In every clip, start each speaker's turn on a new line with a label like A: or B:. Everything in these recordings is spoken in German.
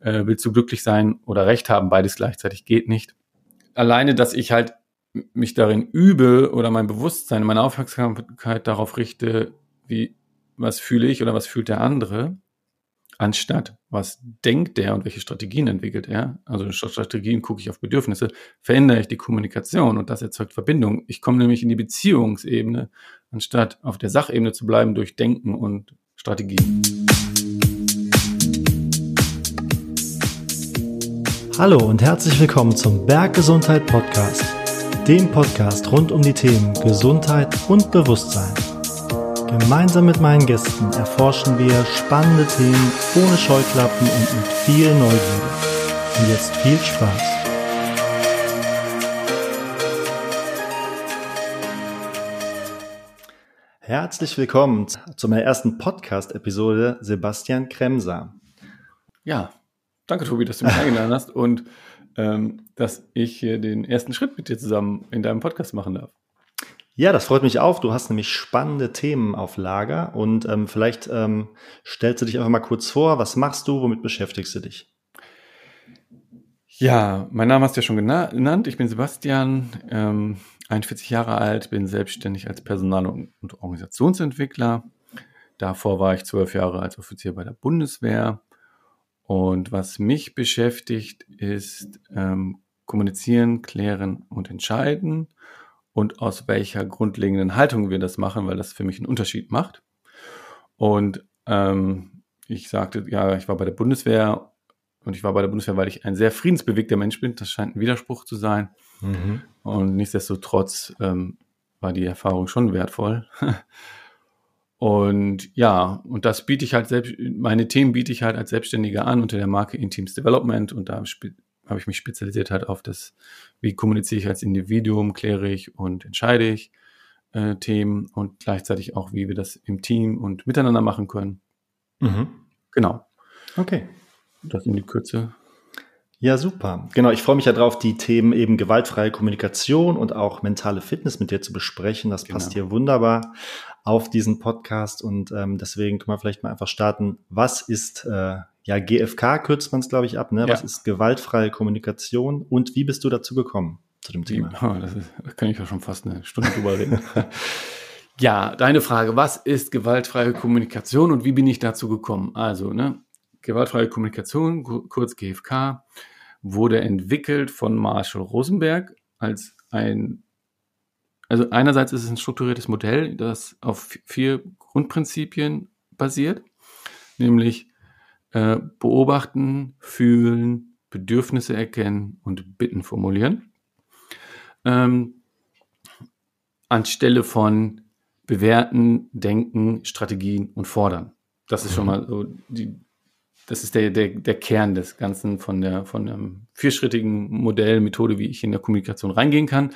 A: äh, willst du glücklich sein oder Recht haben, beides gleichzeitig geht nicht. Alleine, dass ich halt mich darin übe oder mein Bewusstsein, meine Aufmerksamkeit darauf richte, wie, was fühle ich oder was fühlt der andere, anstatt was denkt der und welche Strategien entwickelt er. Also Strategien gucke ich auf Bedürfnisse, verändere ich die Kommunikation und das erzeugt Verbindung. Ich komme nämlich in die Beziehungsebene, anstatt auf der Sachebene zu bleiben durch Denken und Strategien.
B: Hallo und herzlich willkommen zum Berggesundheit Podcast, dem Podcast rund um die Themen Gesundheit und Bewusstsein. Gemeinsam mit meinen Gästen erforschen wir spannende Themen ohne Scheuklappen und mit viel Neugierde. Und jetzt viel Spaß. Herzlich willkommen zu meiner ersten Podcast-Episode Sebastian Kremser.
A: Ja, Danke, Tobi, dass du mich eingeladen hast und ähm, dass ich hier den ersten Schritt mit dir zusammen in deinem Podcast machen darf.
B: Ja, das freut mich auch. Du hast nämlich spannende Themen auf Lager und ähm, vielleicht ähm, stellst du dich einfach mal kurz vor. Was machst du? Womit beschäftigst du dich?
A: Ja, mein Name hast du ja schon genannt. Ich bin Sebastian, ähm, 41 Jahre alt, bin selbstständig als Personal- und Organisationsentwickler. Davor war ich zwölf Jahre als Offizier bei der Bundeswehr und was mich beschäftigt, ist ähm, kommunizieren, klären und entscheiden und aus welcher grundlegenden Haltung wir das machen, weil das für mich einen Unterschied macht. Und ähm, ich sagte, ja, ich war bei der Bundeswehr und ich war bei der Bundeswehr, weil ich ein sehr friedensbewegter Mensch bin. Das scheint ein Widerspruch zu sein. Mhm. Und nichtsdestotrotz ähm, war die Erfahrung schon wertvoll. Und ja, und das biete ich halt selbst, meine Themen biete ich halt als Selbstständiger an unter der Marke Inteams Development und da habe ich mich spezialisiert halt auf das, wie kommuniziere ich als Individuum, kläre ich und entscheide ich äh, Themen und gleichzeitig auch, wie wir das im Team und miteinander machen können. Mhm. Genau.
B: Okay.
A: Das in die Kürze
B: ja, super. Genau, ich freue mich ja drauf, die Themen eben gewaltfreie Kommunikation und auch mentale Fitness mit dir zu besprechen. Das passt genau. hier wunderbar auf diesen Podcast und ähm, deswegen können wir vielleicht mal einfach starten. Was ist äh, ja GFK kürzt man es glaube ich ab, ne? Ja. Was ist gewaltfreie Kommunikation und wie bist du dazu gekommen zu dem Thema?
A: Oh, das, ist, da kann ich ja schon fast eine Stunde drüber reden. ja, deine Frage, was ist gewaltfreie Kommunikation und wie bin ich dazu gekommen? Also, ne, gewaltfreie Kommunikation, kurz GFK, wurde entwickelt von Marshall Rosenberg als ein, also einerseits ist es ein strukturiertes Modell, das auf vier Grundprinzipien basiert, nämlich äh, beobachten, fühlen, Bedürfnisse erkennen und Bitten formulieren. Ähm, anstelle von bewerten, denken, Strategien und fordern. Das ist schon mhm. mal so die, das ist der, der, der Kern des Ganzen von der, von einem vierschrittigen Modell, Methode, wie ich in der Kommunikation reingehen kann.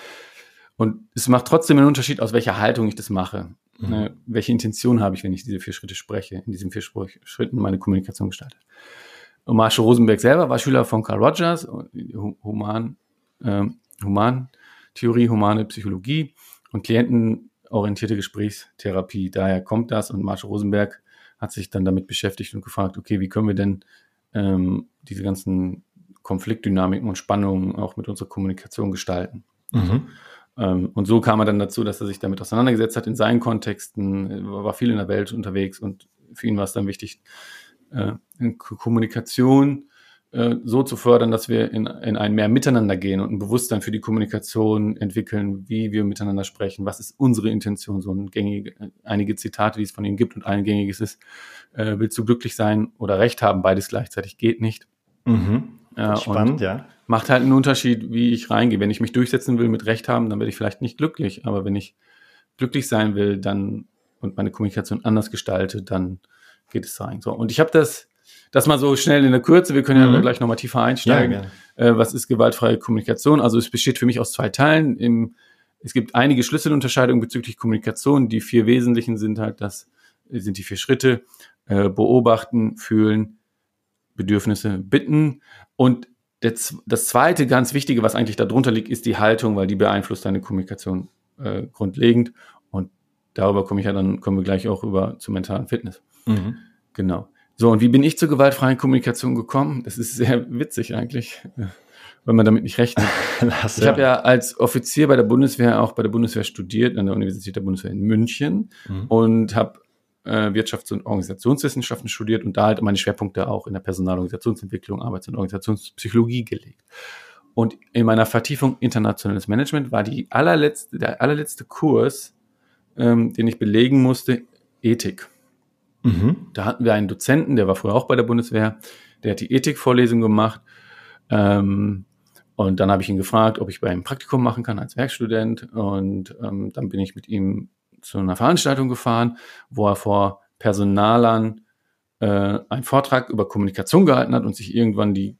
A: Und es macht trotzdem einen Unterschied, aus welcher Haltung ich das mache. Mhm. Ne, welche Intention habe ich, wenn ich diese vier Schritte spreche, in diesen vier Schritten meine Kommunikation gestalte. Und Marshall Rosenberg selber war Schüler von Carl Rogers, Human, äh, Humantheorie, humane Psychologie und klientenorientierte Gesprächstherapie. Daher kommt das und Marshall Rosenberg hat sich dann damit beschäftigt und gefragt, okay, wie können wir denn ähm, diese ganzen Konfliktdynamiken und Spannungen auch mit unserer Kommunikation gestalten. Mhm. Und so kam er dann dazu, dass er sich damit auseinandergesetzt hat in seinen Kontexten, war viel in der Welt unterwegs und für ihn war es dann wichtig, äh, Kommunikation äh, so zu fördern, dass wir in, in ein mehr Miteinander gehen und ein Bewusstsein für die Kommunikation entwickeln, wie wir miteinander sprechen, was ist unsere Intention, so ein gängige, einige Zitate, die es von ihm gibt und ein gängiges ist, äh, willst du glücklich sein oder Recht haben, beides gleichzeitig geht nicht.
B: Mhm. Spannend, ja.
A: Macht halt einen Unterschied, wie ich reingehe. Wenn ich mich durchsetzen will mit Recht haben, dann werde ich vielleicht nicht glücklich, aber wenn ich glücklich sein will, dann und meine Kommunikation anders gestalte, dann geht es rein. So. Und ich habe das das mal so schnell in der Kürze, wir können mhm. ja gleich nochmal tiefer einsteigen. Ja, äh, was ist gewaltfreie Kommunikation? Also es besteht für mich aus zwei Teilen. Im, es gibt einige Schlüsselunterscheidungen bezüglich Kommunikation. Die vier wesentlichen sind halt, das sind die vier Schritte. Äh, beobachten, fühlen, Bedürfnisse, bitten. Und das, das zweite ganz Wichtige, was eigentlich darunter liegt, ist die Haltung, weil die beeinflusst deine Kommunikation äh, grundlegend. Und darüber komme ich ja dann, kommen wir gleich auch über zur mentalen Fitness. Mhm. Genau. So, und wie bin ich zur gewaltfreien Kommunikation gekommen? Das ist sehr witzig eigentlich, wenn man damit nicht rechnet. Das, ich ja. habe ja als Offizier bei der Bundeswehr auch bei der Bundeswehr studiert, an der Universität der Bundeswehr in München mhm. und habe äh, Wirtschafts- und Organisationswissenschaften studiert und da halt meine Schwerpunkte auch in der Personalorganisationsentwicklung, Arbeits- und Organisationspsychologie gelegt. Und in meiner Vertiefung internationales Management war die allerletzte, der allerletzte Kurs, ähm, den ich belegen musste, Ethik. Mhm. Da hatten wir einen Dozenten, der war früher auch bei der Bundeswehr, der hat die Ethikvorlesung gemacht. Ähm, und dann habe ich ihn gefragt, ob ich bei ihm Praktikum machen kann als Werkstudent. Und ähm, dann bin ich mit ihm zu einer Veranstaltung gefahren, wo er vor Personalern äh, einen Vortrag über Kommunikation gehalten hat und sich irgendwann die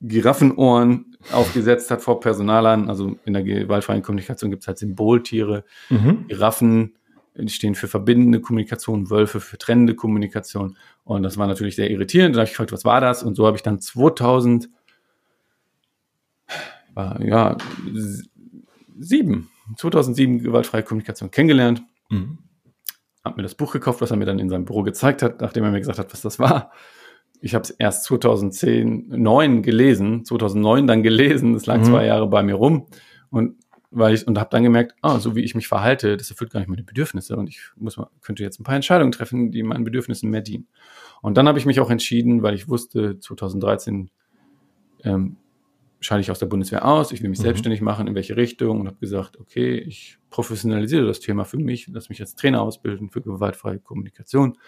A: Giraffenohren aufgesetzt hat vor Personalern. Also in der gewaltfreien Kommunikation gibt es halt Symboltiere, mhm. Giraffen, die stehen für verbindende Kommunikation, Wölfe für trennende Kommunikation. Und das war natürlich sehr irritierend. Da habe ich gefragt, was war das? Und so habe ich dann 2000, war, ja, sieben, 2007 gewaltfreie Kommunikation kennengelernt. Mhm. Hab mir das Buch gekauft, was er mir dann in seinem Büro gezeigt hat, nachdem er mir gesagt hat, was das war. Ich habe es erst 2010, 9 gelesen, 2009 dann gelesen. Es lag mhm. zwei Jahre bei mir rum. Und weil ich und habe dann gemerkt, ah, so wie ich mich verhalte, das erfüllt gar nicht meine Bedürfnisse und ich muss mal, könnte jetzt ein paar Entscheidungen treffen, die meinen Bedürfnissen mehr dienen. Und dann habe ich mich auch entschieden, weil ich wusste, 2013 ähm, scheide ich aus der Bundeswehr aus, ich will mich mhm. selbstständig machen, in welche Richtung und habe gesagt, okay, ich professionalisiere das Thema für mich, lass mich als Trainer ausbilden für gewaltfreie Kommunikation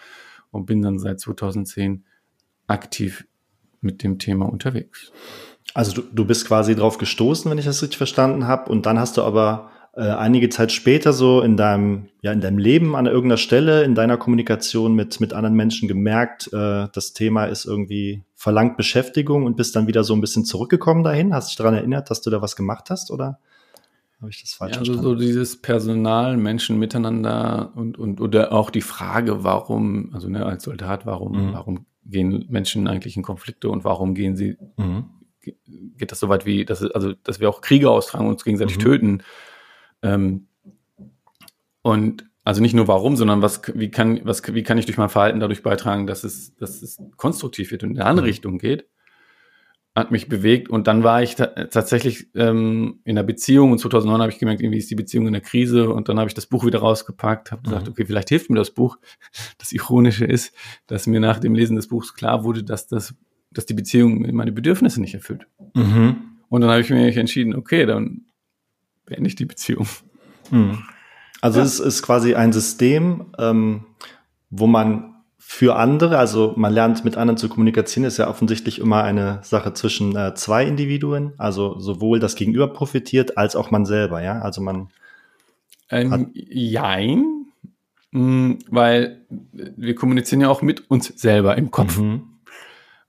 A: und bin dann seit 2010 aktiv mit dem Thema unterwegs.
B: Also du, du bist quasi drauf gestoßen, wenn ich das richtig verstanden habe, und dann hast du aber äh, einige Zeit später so in deinem, ja, in deinem Leben an irgendeiner Stelle, in deiner Kommunikation mit, mit anderen Menschen gemerkt, äh, das Thema ist irgendwie verlangt Beschäftigung und bist dann wieder so ein bisschen zurückgekommen dahin. Hast dich daran erinnert, dass du da was gemacht hast oder habe ich das falsch
A: ja, also verstanden? so dieses Personal, Menschen miteinander und, und oder auch die Frage, warum, also ne, als Soldat, warum, mhm. warum gehen Menschen eigentlich in Konflikte und warum gehen sie mhm geht das so weit wie, dass, also, dass wir auch Kriege austragen und uns gegenseitig mhm. töten. Ähm, und also nicht nur warum, sondern was, wie kann, was, wie kann ich durch mein Verhalten dadurch beitragen, dass es, dass es konstruktiv wird und in eine andere mhm. Richtung geht, hat mich bewegt. Und dann war ich ta tatsächlich ähm, in einer Beziehung und 2009 habe ich gemerkt, irgendwie ist die Beziehung in der Krise und dann habe ich das Buch wieder rausgepackt, habe gesagt, mhm. okay, vielleicht hilft mir das Buch. Das Ironische ist, dass mir nach dem Lesen des Buchs klar wurde, dass das dass die Beziehung meine Bedürfnisse nicht erfüllt. Mhm. Und dann habe ich mir entschieden, okay, dann beende ich die Beziehung. Mhm.
B: Also ja. es ist quasi ein System, ähm, wo man für andere, also man lernt mit anderen zu kommunizieren, ist ja offensichtlich immer eine Sache zwischen äh, zwei Individuen, also sowohl das Gegenüber profitiert als auch man selber, ja. Also man
A: ähm, Jein, mh, mm, weil wir kommunizieren ja auch mit uns selber im Kopf. Mhm.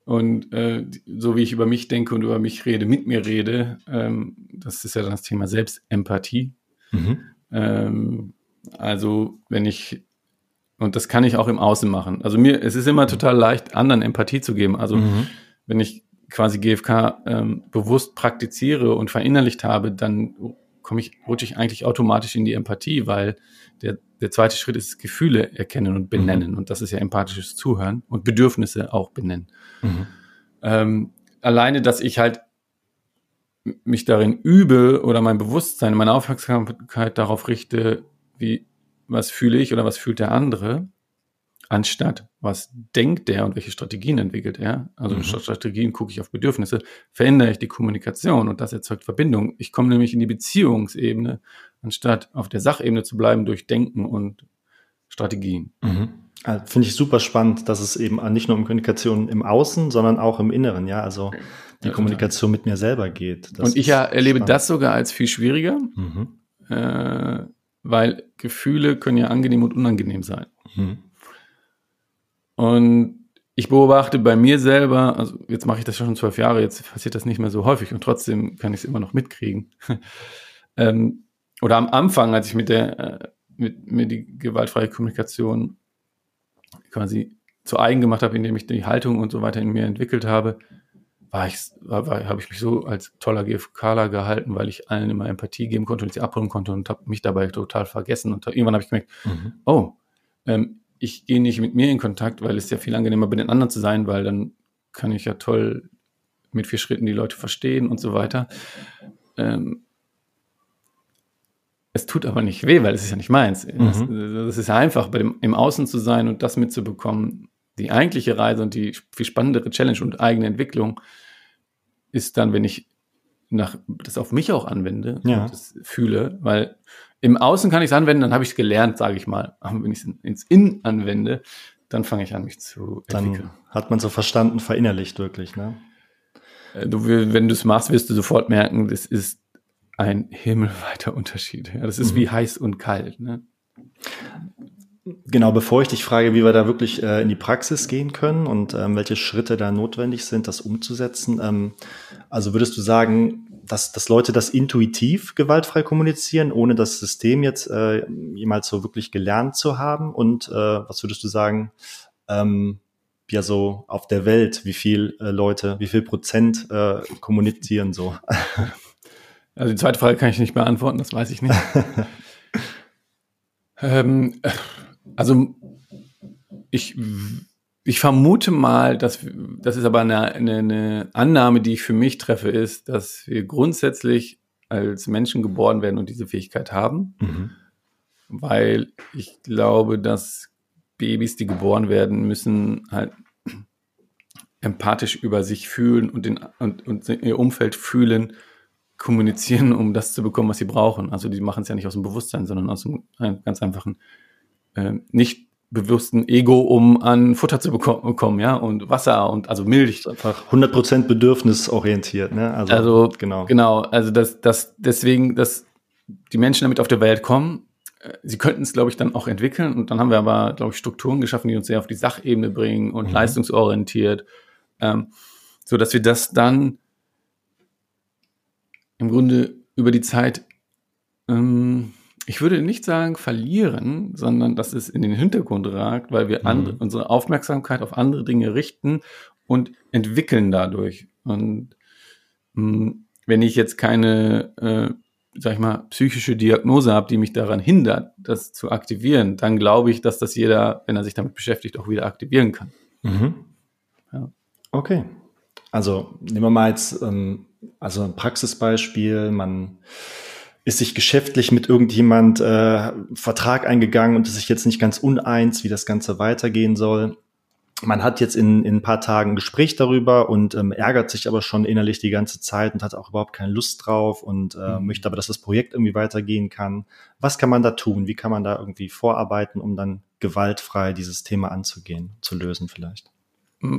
A: Und äh, so wie ich über mich denke und über mich rede, mit mir rede, ähm, das ist ja dann das Thema Selbstempathie. Mhm. Ähm, also wenn ich, und das kann ich auch im Außen machen. Also mir, es ist immer total leicht, anderen Empathie zu geben. Also mhm. wenn ich quasi GFK ähm, bewusst praktiziere und verinnerlicht habe, dann komme ich, rutsche ich eigentlich automatisch in die Empathie, weil der, der zweite Schritt ist Gefühle erkennen und benennen. Mhm. Und das ist ja empathisches Zuhören und Bedürfnisse auch benennen. Mhm. Ähm, alleine, dass ich halt mich darin übe oder mein Bewusstsein, meine Aufmerksamkeit darauf richte, wie, was fühle ich oder was fühlt der andere, anstatt was denkt der und welche Strategien entwickelt er. Also mhm. Strategien gucke ich auf Bedürfnisse, verändere ich die Kommunikation und das erzeugt Verbindung. Ich komme nämlich in die Beziehungsebene, anstatt auf der Sachebene zu bleiben durch Denken und Strategien.
B: Mhm. Also Finde ich super spannend, dass es eben nicht nur um Kommunikation im Außen, sondern auch im Inneren, ja, also die ja, Kommunikation mit mir selber geht.
A: Das und ich ja erlebe spannend. das sogar als viel schwieriger, mhm. äh, weil Gefühle können ja angenehm und unangenehm sein. Und ich beobachte bei mir selber, also jetzt mache ich das schon zwölf Jahre, jetzt passiert das nicht mehr so häufig und trotzdem kann ich es immer noch mitkriegen. ähm, oder am Anfang, als ich mit der, äh, mit mir die gewaltfreie Kommunikation quasi zu eigen gemacht habe, indem ich die Haltung und so weiter in mir entwickelt habe, war ich, war, war, habe ich mich so als toller GFKler gehalten, weil ich allen immer Empathie geben konnte und sie abholen konnte und habe mich dabei total vergessen. Und irgendwann habe ich gemerkt, mhm. oh, ähm, ich gehe nicht mit mir in Kontakt, weil es ja viel angenehmer bei den anderen zu sein, weil dann kann ich ja toll mit vier Schritten die Leute verstehen und so weiter. Ähm, es tut aber nicht weh, weil es ist ja nicht meins. Mhm. Das, das, ist ja einfach, bei dem, im Außen zu sein und das mitzubekommen. Die eigentliche Reise und die viel spannendere Challenge und eigene Entwicklung ist dann, wenn ich nach, das auf mich auch anwende
B: ja.
A: und das fühle, weil im Außen kann ich es anwenden, dann habe ich es gelernt, sage ich mal. Aber wenn ich es ins Innen anwende, dann fange ich an, mich zu
B: entwickeln. Dann hat man so verstanden, verinnerlicht wirklich, ne?
A: Äh, du, wenn du es machst, wirst du sofort merken, das ist ein himmelweiter Unterschied. Ja, das ist mhm. wie heiß und kalt. Ne?
B: Genau, bevor ich dich frage, wie wir da wirklich äh, in die Praxis gehen können und ähm, welche Schritte da notwendig sind, das umzusetzen. Ähm, also würdest du sagen, dass, dass Leute das intuitiv gewaltfrei kommunizieren, ohne das System jetzt äh, jemals so wirklich gelernt zu haben? Und äh, was würdest du sagen, ähm, ja so auf der Welt, wie viel äh, Leute, wie viel Prozent äh, kommunizieren so?
A: Also die zweite Frage kann ich nicht beantworten, das weiß ich nicht. ähm, also ich, ich vermute mal, dass das ist aber eine, eine, eine Annahme, die ich für mich treffe, ist, dass wir grundsätzlich als Menschen geboren werden und diese Fähigkeit haben. Mhm. Weil ich glaube, dass Babys, die geboren werden, müssen halt empathisch über sich fühlen und, den, und, und ihr Umfeld fühlen, kommunizieren, um das zu bekommen, was sie brauchen. Also die machen es ja nicht aus dem Bewusstsein, sondern aus einem ganz einfachen, äh, nicht bewussten Ego, um an Futter zu bekommen, ja, und Wasser und also Milch.
B: Einfach 100% bedürfnisorientiert, ne?
A: Also, also genau. Genau, also das, das, deswegen, dass die Menschen damit auf der Welt kommen, äh, sie könnten es, glaube ich, dann auch entwickeln und dann haben wir aber, glaube ich, Strukturen geschaffen, die uns sehr auf die Sachebene bringen und mhm. leistungsorientiert, ähm, so dass wir das dann im Grunde über die Zeit, ähm, ich würde nicht sagen verlieren, sondern dass es in den Hintergrund ragt, weil wir mhm. andere, unsere Aufmerksamkeit auf andere Dinge richten und entwickeln dadurch. Und mh, mm, wenn ich jetzt keine, äh, sag ich mal, psychische Diagnose habe, die mich daran hindert, das zu aktivieren, dann glaube ich, dass das jeder, wenn er sich damit beschäftigt, auch wieder aktivieren kann.
B: Mhm. Ja. Okay. Also nehmen wir mal jetzt ähm, also ein Praxisbeispiel, man ist sich geschäftlich mit irgendjemand äh, Vertrag eingegangen und ist sich jetzt nicht ganz uneins, wie das Ganze weitergehen soll. Man hat jetzt in, in ein paar Tagen ein Gespräch darüber und ähm, ärgert sich aber schon innerlich die ganze Zeit und hat auch überhaupt keine Lust drauf und äh, mhm. möchte aber, dass das Projekt irgendwie weitergehen kann. Was kann man da tun? Wie kann man da irgendwie vorarbeiten, um dann gewaltfrei dieses Thema anzugehen, zu lösen vielleicht?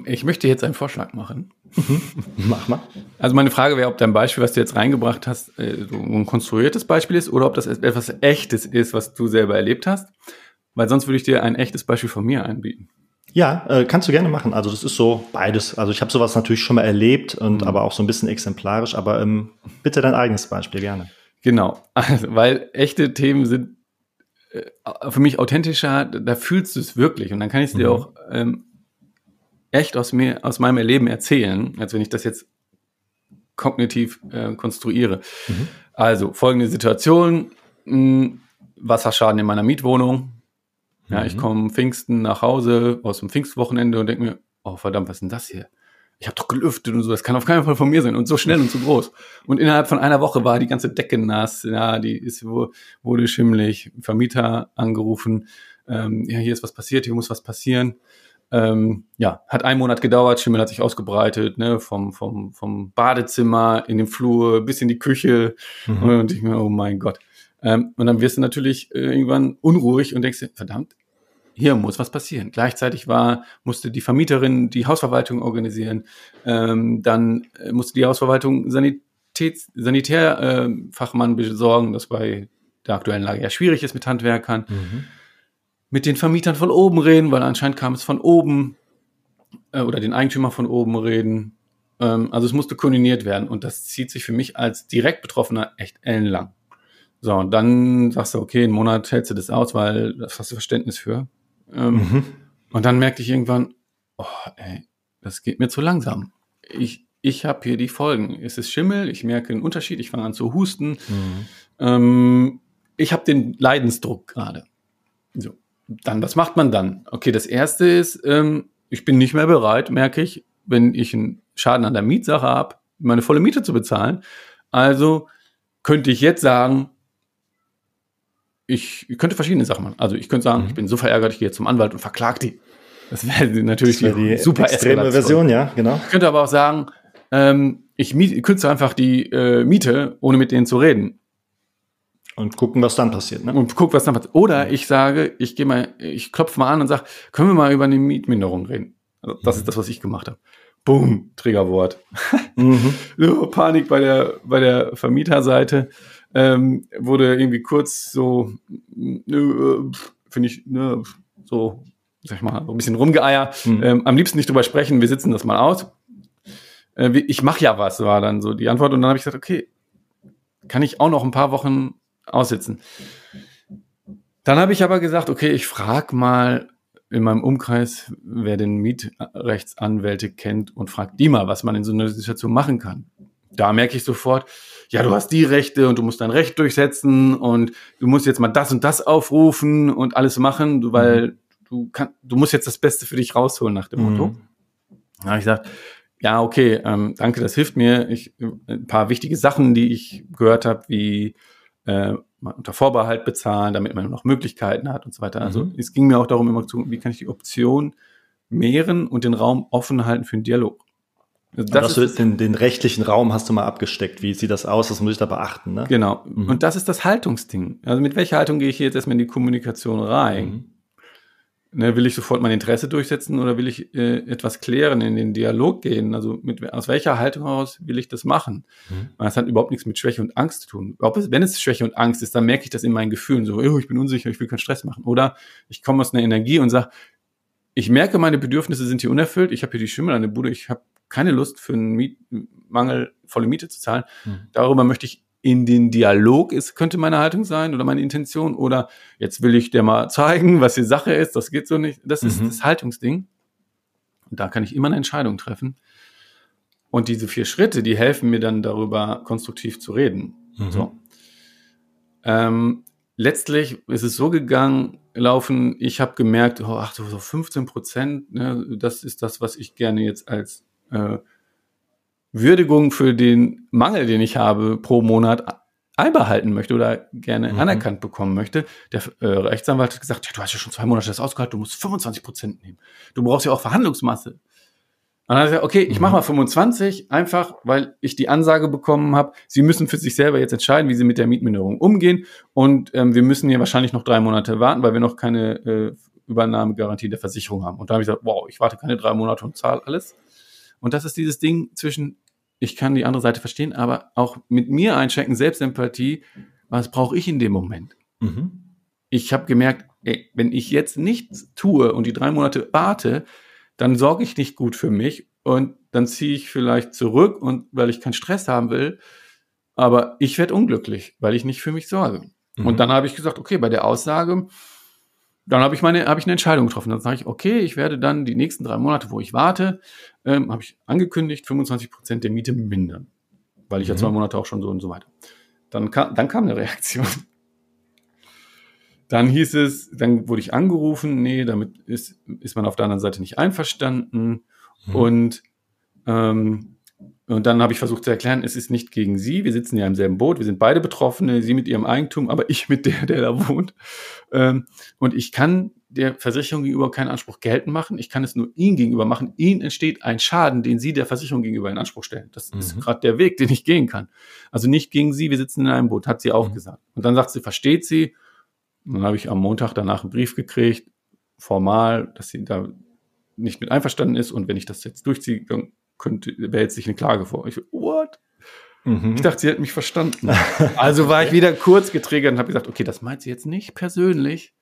A: Ich möchte jetzt einen Vorschlag machen.
B: Mhm. Mach mal.
A: Also meine Frage wäre, ob dein Beispiel, was du jetzt reingebracht hast, äh, so ein konstruiertes Beispiel ist oder ob das etwas Echtes ist, was du selber erlebt hast. Weil sonst würde ich dir ein echtes Beispiel von mir anbieten.
B: Ja, äh, kannst du gerne machen. Also das ist so beides. Also ich habe sowas natürlich schon mal erlebt und mhm. aber auch so ein bisschen exemplarisch. Aber ähm, bitte dein eigenes Beispiel gerne.
A: Genau, also, weil echte Themen sind äh, für mich authentischer. Da fühlst du es wirklich und dann kann ich es dir mhm. auch ähm, echt aus mir, aus meinem Erleben erzählen, als wenn ich das jetzt kognitiv äh, konstruiere. Mhm. Also folgende Situation: mh, hm, Wasserschaden in meiner Mietwohnung. Ja, mhm. ich komme Pfingsten nach Hause aus dem Pfingstwochenende und denke mir, oh verdammt, was ist denn das hier? Ich habe doch gelüftet und so, das kann auf keinen Fall von mir sein und so schnell und so groß. Und innerhalb von einer Woche war die ganze Decke nass, ja, die ist, wurde schimmelig, Vermieter angerufen, ähm, ja, hier ist was passiert, hier muss was passieren. Ähm, ja, hat einen Monat gedauert, Schimmel hat sich ausgebreitet, ne, vom, vom, vom Badezimmer in den Flur bis in die Küche. Mhm. Und ich mir, oh mein Gott. Ähm, und dann wirst du natürlich äh, irgendwann unruhig und denkst dir, verdammt, hier muss was passieren. Gleichzeitig war, musste die Vermieterin die Hausverwaltung organisieren, ähm, dann äh, musste die Hausverwaltung Sanitäts Sanitärfachmann äh, besorgen, das bei der aktuellen Lage ja schwierig ist mit Handwerkern. Mhm mit den Vermietern von oben reden, weil anscheinend kam es von oben äh, oder den Eigentümer von oben reden. Ähm, also es musste koordiniert werden und das zieht sich für mich als direkt Betroffener echt ellenlang. So, und dann sagst du, okay, einen Monat hältst du das aus, weil das hast du Verständnis für. Ähm, mhm. Und dann merkte ich irgendwann, oh, ey, das geht mir zu langsam. Ich, ich habe hier die Folgen. Es ist Schimmel, ich merke einen Unterschied, ich fange an zu husten. Mhm. Ähm, ich habe den Leidensdruck gerade. So dann, was macht man dann? Okay, das erste ist, ähm, ich bin nicht mehr bereit, merke ich, wenn ich einen Schaden an der Mietsache habe, meine volle Miete zu bezahlen. Also könnte ich jetzt sagen, ich, ich könnte verschiedene Sachen machen. Also ich könnte sagen, mhm. ich bin so verärgert, ich gehe zum Anwalt und verklag die. Das wäre natürlich
B: das wär die, super extreme Version, ja, genau.
A: Ich könnte aber auch sagen, ähm, ich miet, kürze einfach die äh, Miete, ohne mit denen zu reden.
B: Und gucken, was dann passiert. Ne?
A: Und gucken, was dann passiert. Oder ich sage, ich gehe mal, ich klopfe mal an und sage, können wir mal über eine Mietminderung reden? Also das mhm. ist das, was ich gemacht habe. Boom, Triggerwort. Mhm. Panik bei der, bei der Vermieterseite. Ähm, wurde irgendwie kurz so, äh, finde ich, ne, so, sag ich mal, so ein bisschen rumgeeiert. Mhm. Ähm, am liebsten nicht drüber sprechen, wir sitzen das mal aus. Äh, ich mache ja was, war dann so die Antwort. Und dann habe ich gesagt, okay, kann ich auch noch ein paar Wochen aussitzen. Dann habe ich aber gesagt, okay, ich frage mal in meinem Umkreis, wer den Mietrechtsanwälte kennt und fragt die mal, was man in so einer Situation machen kann. Da merke ich sofort, ja, du hast die Rechte und du musst dein Recht durchsetzen und du musst jetzt mal das und das aufrufen und alles machen, weil mhm. du kannst, du musst jetzt das Beste für dich rausholen nach dem Motto. Mhm. Da habe ich gesagt, ja, okay, ähm, danke, das hilft mir. Ich, ein paar wichtige Sachen, die ich gehört habe, wie äh, unter Vorbehalt bezahlen, damit man noch Möglichkeiten hat und so weiter. Also mhm. es ging mir auch darum, immer zu, wie kann ich die Option mehren und den Raum offen halten für einen Dialog.
B: Also das ist den, den rechtlichen Raum hast du mal abgesteckt. Wie sieht das aus? Das muss ich da beachten. Ne?
A: Genau. Mhm. Und das ist das Haltungsding. Also mit welcher Haltung gehe ich jetzt erstmal in die Kommunikation rein? Mhm. Ne, will ich sofort mein Interesse durchsetzen oder will ich äh, etwas klären, in den Dialog gehen? Also mit, aus welcher Haltung heraus will ich das machen? Mhm. Das hat überhaupt nichts mit Schwäche und Angst zu tun. Ob es, wenn es Schwäche und Angst ist, dann merke ich das in meinen Gefühlen. So, oh, ich bin unsicher, ich will keinen Stress machen. Oder ich komme aus einer Energie und sage, ich merke, meine Bedürfnisse sind hier unerfüllt. Ich habe hier die Schimmel an der Bude. Ich habe keine Lust für einen Mietmangel volle Miete zu zahlen. Mhm. Darüber möchte ich in den Dialog ist, könnte meine Haltung sein oder meine Intention. Oder jetzt will ich dir mal zeigen, was die Sache ist. Das geht so nicht. Das ist mhm. das Haltungsding. Und da kann ich immer eine Entscheidung treffen. Und diese vier Schritte, die helfen mir dann darüber, konstruktiv zu reden. Mhm. So. Ähm, letztlich ist es so gegangen, laufen, ich habe gemerkt, oh, ach, so 15 Prozent, ne, das ist das, was ich gerne jetzt als äh, Würdigung für den Mangel, den ich habe pro Monat einbehalten möchte oder gerne mhm. anerkannt bekommen möchte. Der äh, Rechtsanwalt hat gesagt, ja, du hast ja schon zwei Monate das ausgehalten, du musst 25 Prozent nehmen. Du brauchst ja auch Verhandlungsmasse. Und dann hat er gesagt, okay, ich mache mhm. mal 25, einfach, weil ich die Ansage bekommen habe, Sie müssen für sich selber jetzt entscheiden, wie Sie mit der Mietminderung umgehen. Und ähm, wir müssen hier wahrscheinlich noch drei Monate warten, weil wir noch keine äh, Übernahmegarantie der Versicherung haben. Und da habe ich gesagt, wow, ich warte keine drei Monate und zahle alles. Und das ist dieses Ding zwischen ich kann die andere Seite verstehen, aber auch mit mir einschränken, Selbstempathie, was brauche ich in dem Moment? Mhm. Ich habe gemerkt, ey, wenn ich jetzt nichts tue und die drei Monate warte, dann sorge ich nicht gut für mich und dann ziehe ich vielleicht zurück und weil ich keinen Stress haben will, aber ich werde unglücklich, weil ich nicht für mich sorge. Mhm. Und dann habe ich gesagt, okay, bei der Aussage, dann habe ich meine, habe ich eine Entscheidung getroffen. Dann sage ich, okay, ich werde dann die nächsten drei Monate, wo ich warte, ähm, habe ich angekündigt, 25 Prozent der Miete mindern, weil ich mhm. ja zwei Monate auch schon so und so weiter. Dann kam, dann kam eine Reaktion. Dann hieß es, dann wurde ich angerufen, nee, damit ist, ist man auf der anderen Seite nicht einverstanden. Mhm. Und ähm, und dann habe ich versucht zu erklären, es ist nicht gegen sie, wir sitzen ja im selben Boot, wir sind beide Betroffene, sie mit ihrem Eigentum, aber ich mit der, der da wohnt. Ähm, und ich kann der Versicherung gegenüber keinen Anspruch geltend machen, ich kann es nur ihnen gegenüber machen. Ihnen entsteht ein Schaden, den sie der Versicherung gegenüber in Anspruch stellen. Das mhm. ist gerade der Weg, den ich gehen kann. Also nicht gegen sie, wir sitzen in einem Boot, hat sie auch mhm. gesagt. Und dann sagt sie, versteht sie. Und dann habe ich am Montag danach einen Brief gekriegt, formal, dass sie da nicht mit einverstanden ist und wenn ich das jetzt durchziehe, dann könnte, wäre jetzt sich eine Klage vor. Ich, what? Mhm. Ich dachte, sie hat mich verstanden. Also war ich wieder kurz getriggert und habe gesagt, okay, das meint sie jetzt nicht persönlich.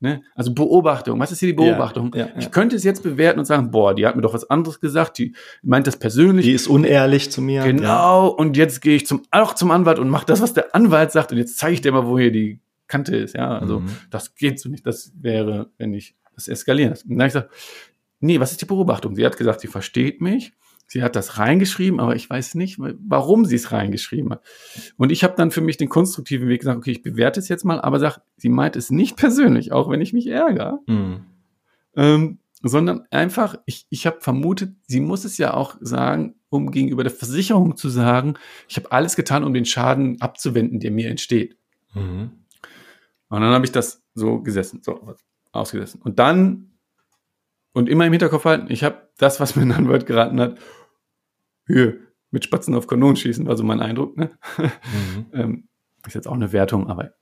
A: Ne? Also Beobachtung, was ist hier die Beobachtung? Ja, ja, ja. Ich könnte es jetzt bewerten und sagen, boah, die hat mir doch was anderes gesagt, die meint das persönlich.
B: Die ist unehrlich zu mir.
A: Genau, und jetzt gehe ich zum, auch zum Anwalt und mache das, was der Anwalt sagt und jetzt zeige ich dir mal, wo hier die Kante ist. Ja, also mhm. das geht so nicht. Das wäre, wenn ich das eskalieren. Und dann habe ich gesagt, nee, was ist die Beobachtung? Sie hat gesagt, sie versteht mich, sie hat das reingeschrieben, aber ich weiß nicht, warum sie es reingeschrieben hat. Und ich habe dann für mich den konstruktiven Weg gesagt, okay, ich bewerte es jetzt mal, aber sag, sie meint es nicht persönlich, auch wenn ich mich ärgere, mhm. ähm, sondern einfach, ich, ich habe vermutet, sie muss es ja auch sagen, um gegenüber der Versicherung zu sagen, ich habe alles getan, um den Schaden abzuwenden, der mir entsteht. Mhm. Und dann habe ich das so gesessen, so ausgesessen. Und dann und immer im Hinterkopf halten, ich habe das, was mir ein Anwalt geraten hat, hier mit Spatzen auf Kanonen schießen, war so mein Eindruck. Ne? Mhm. ähm, ist jetzt auch eine Wertung, aber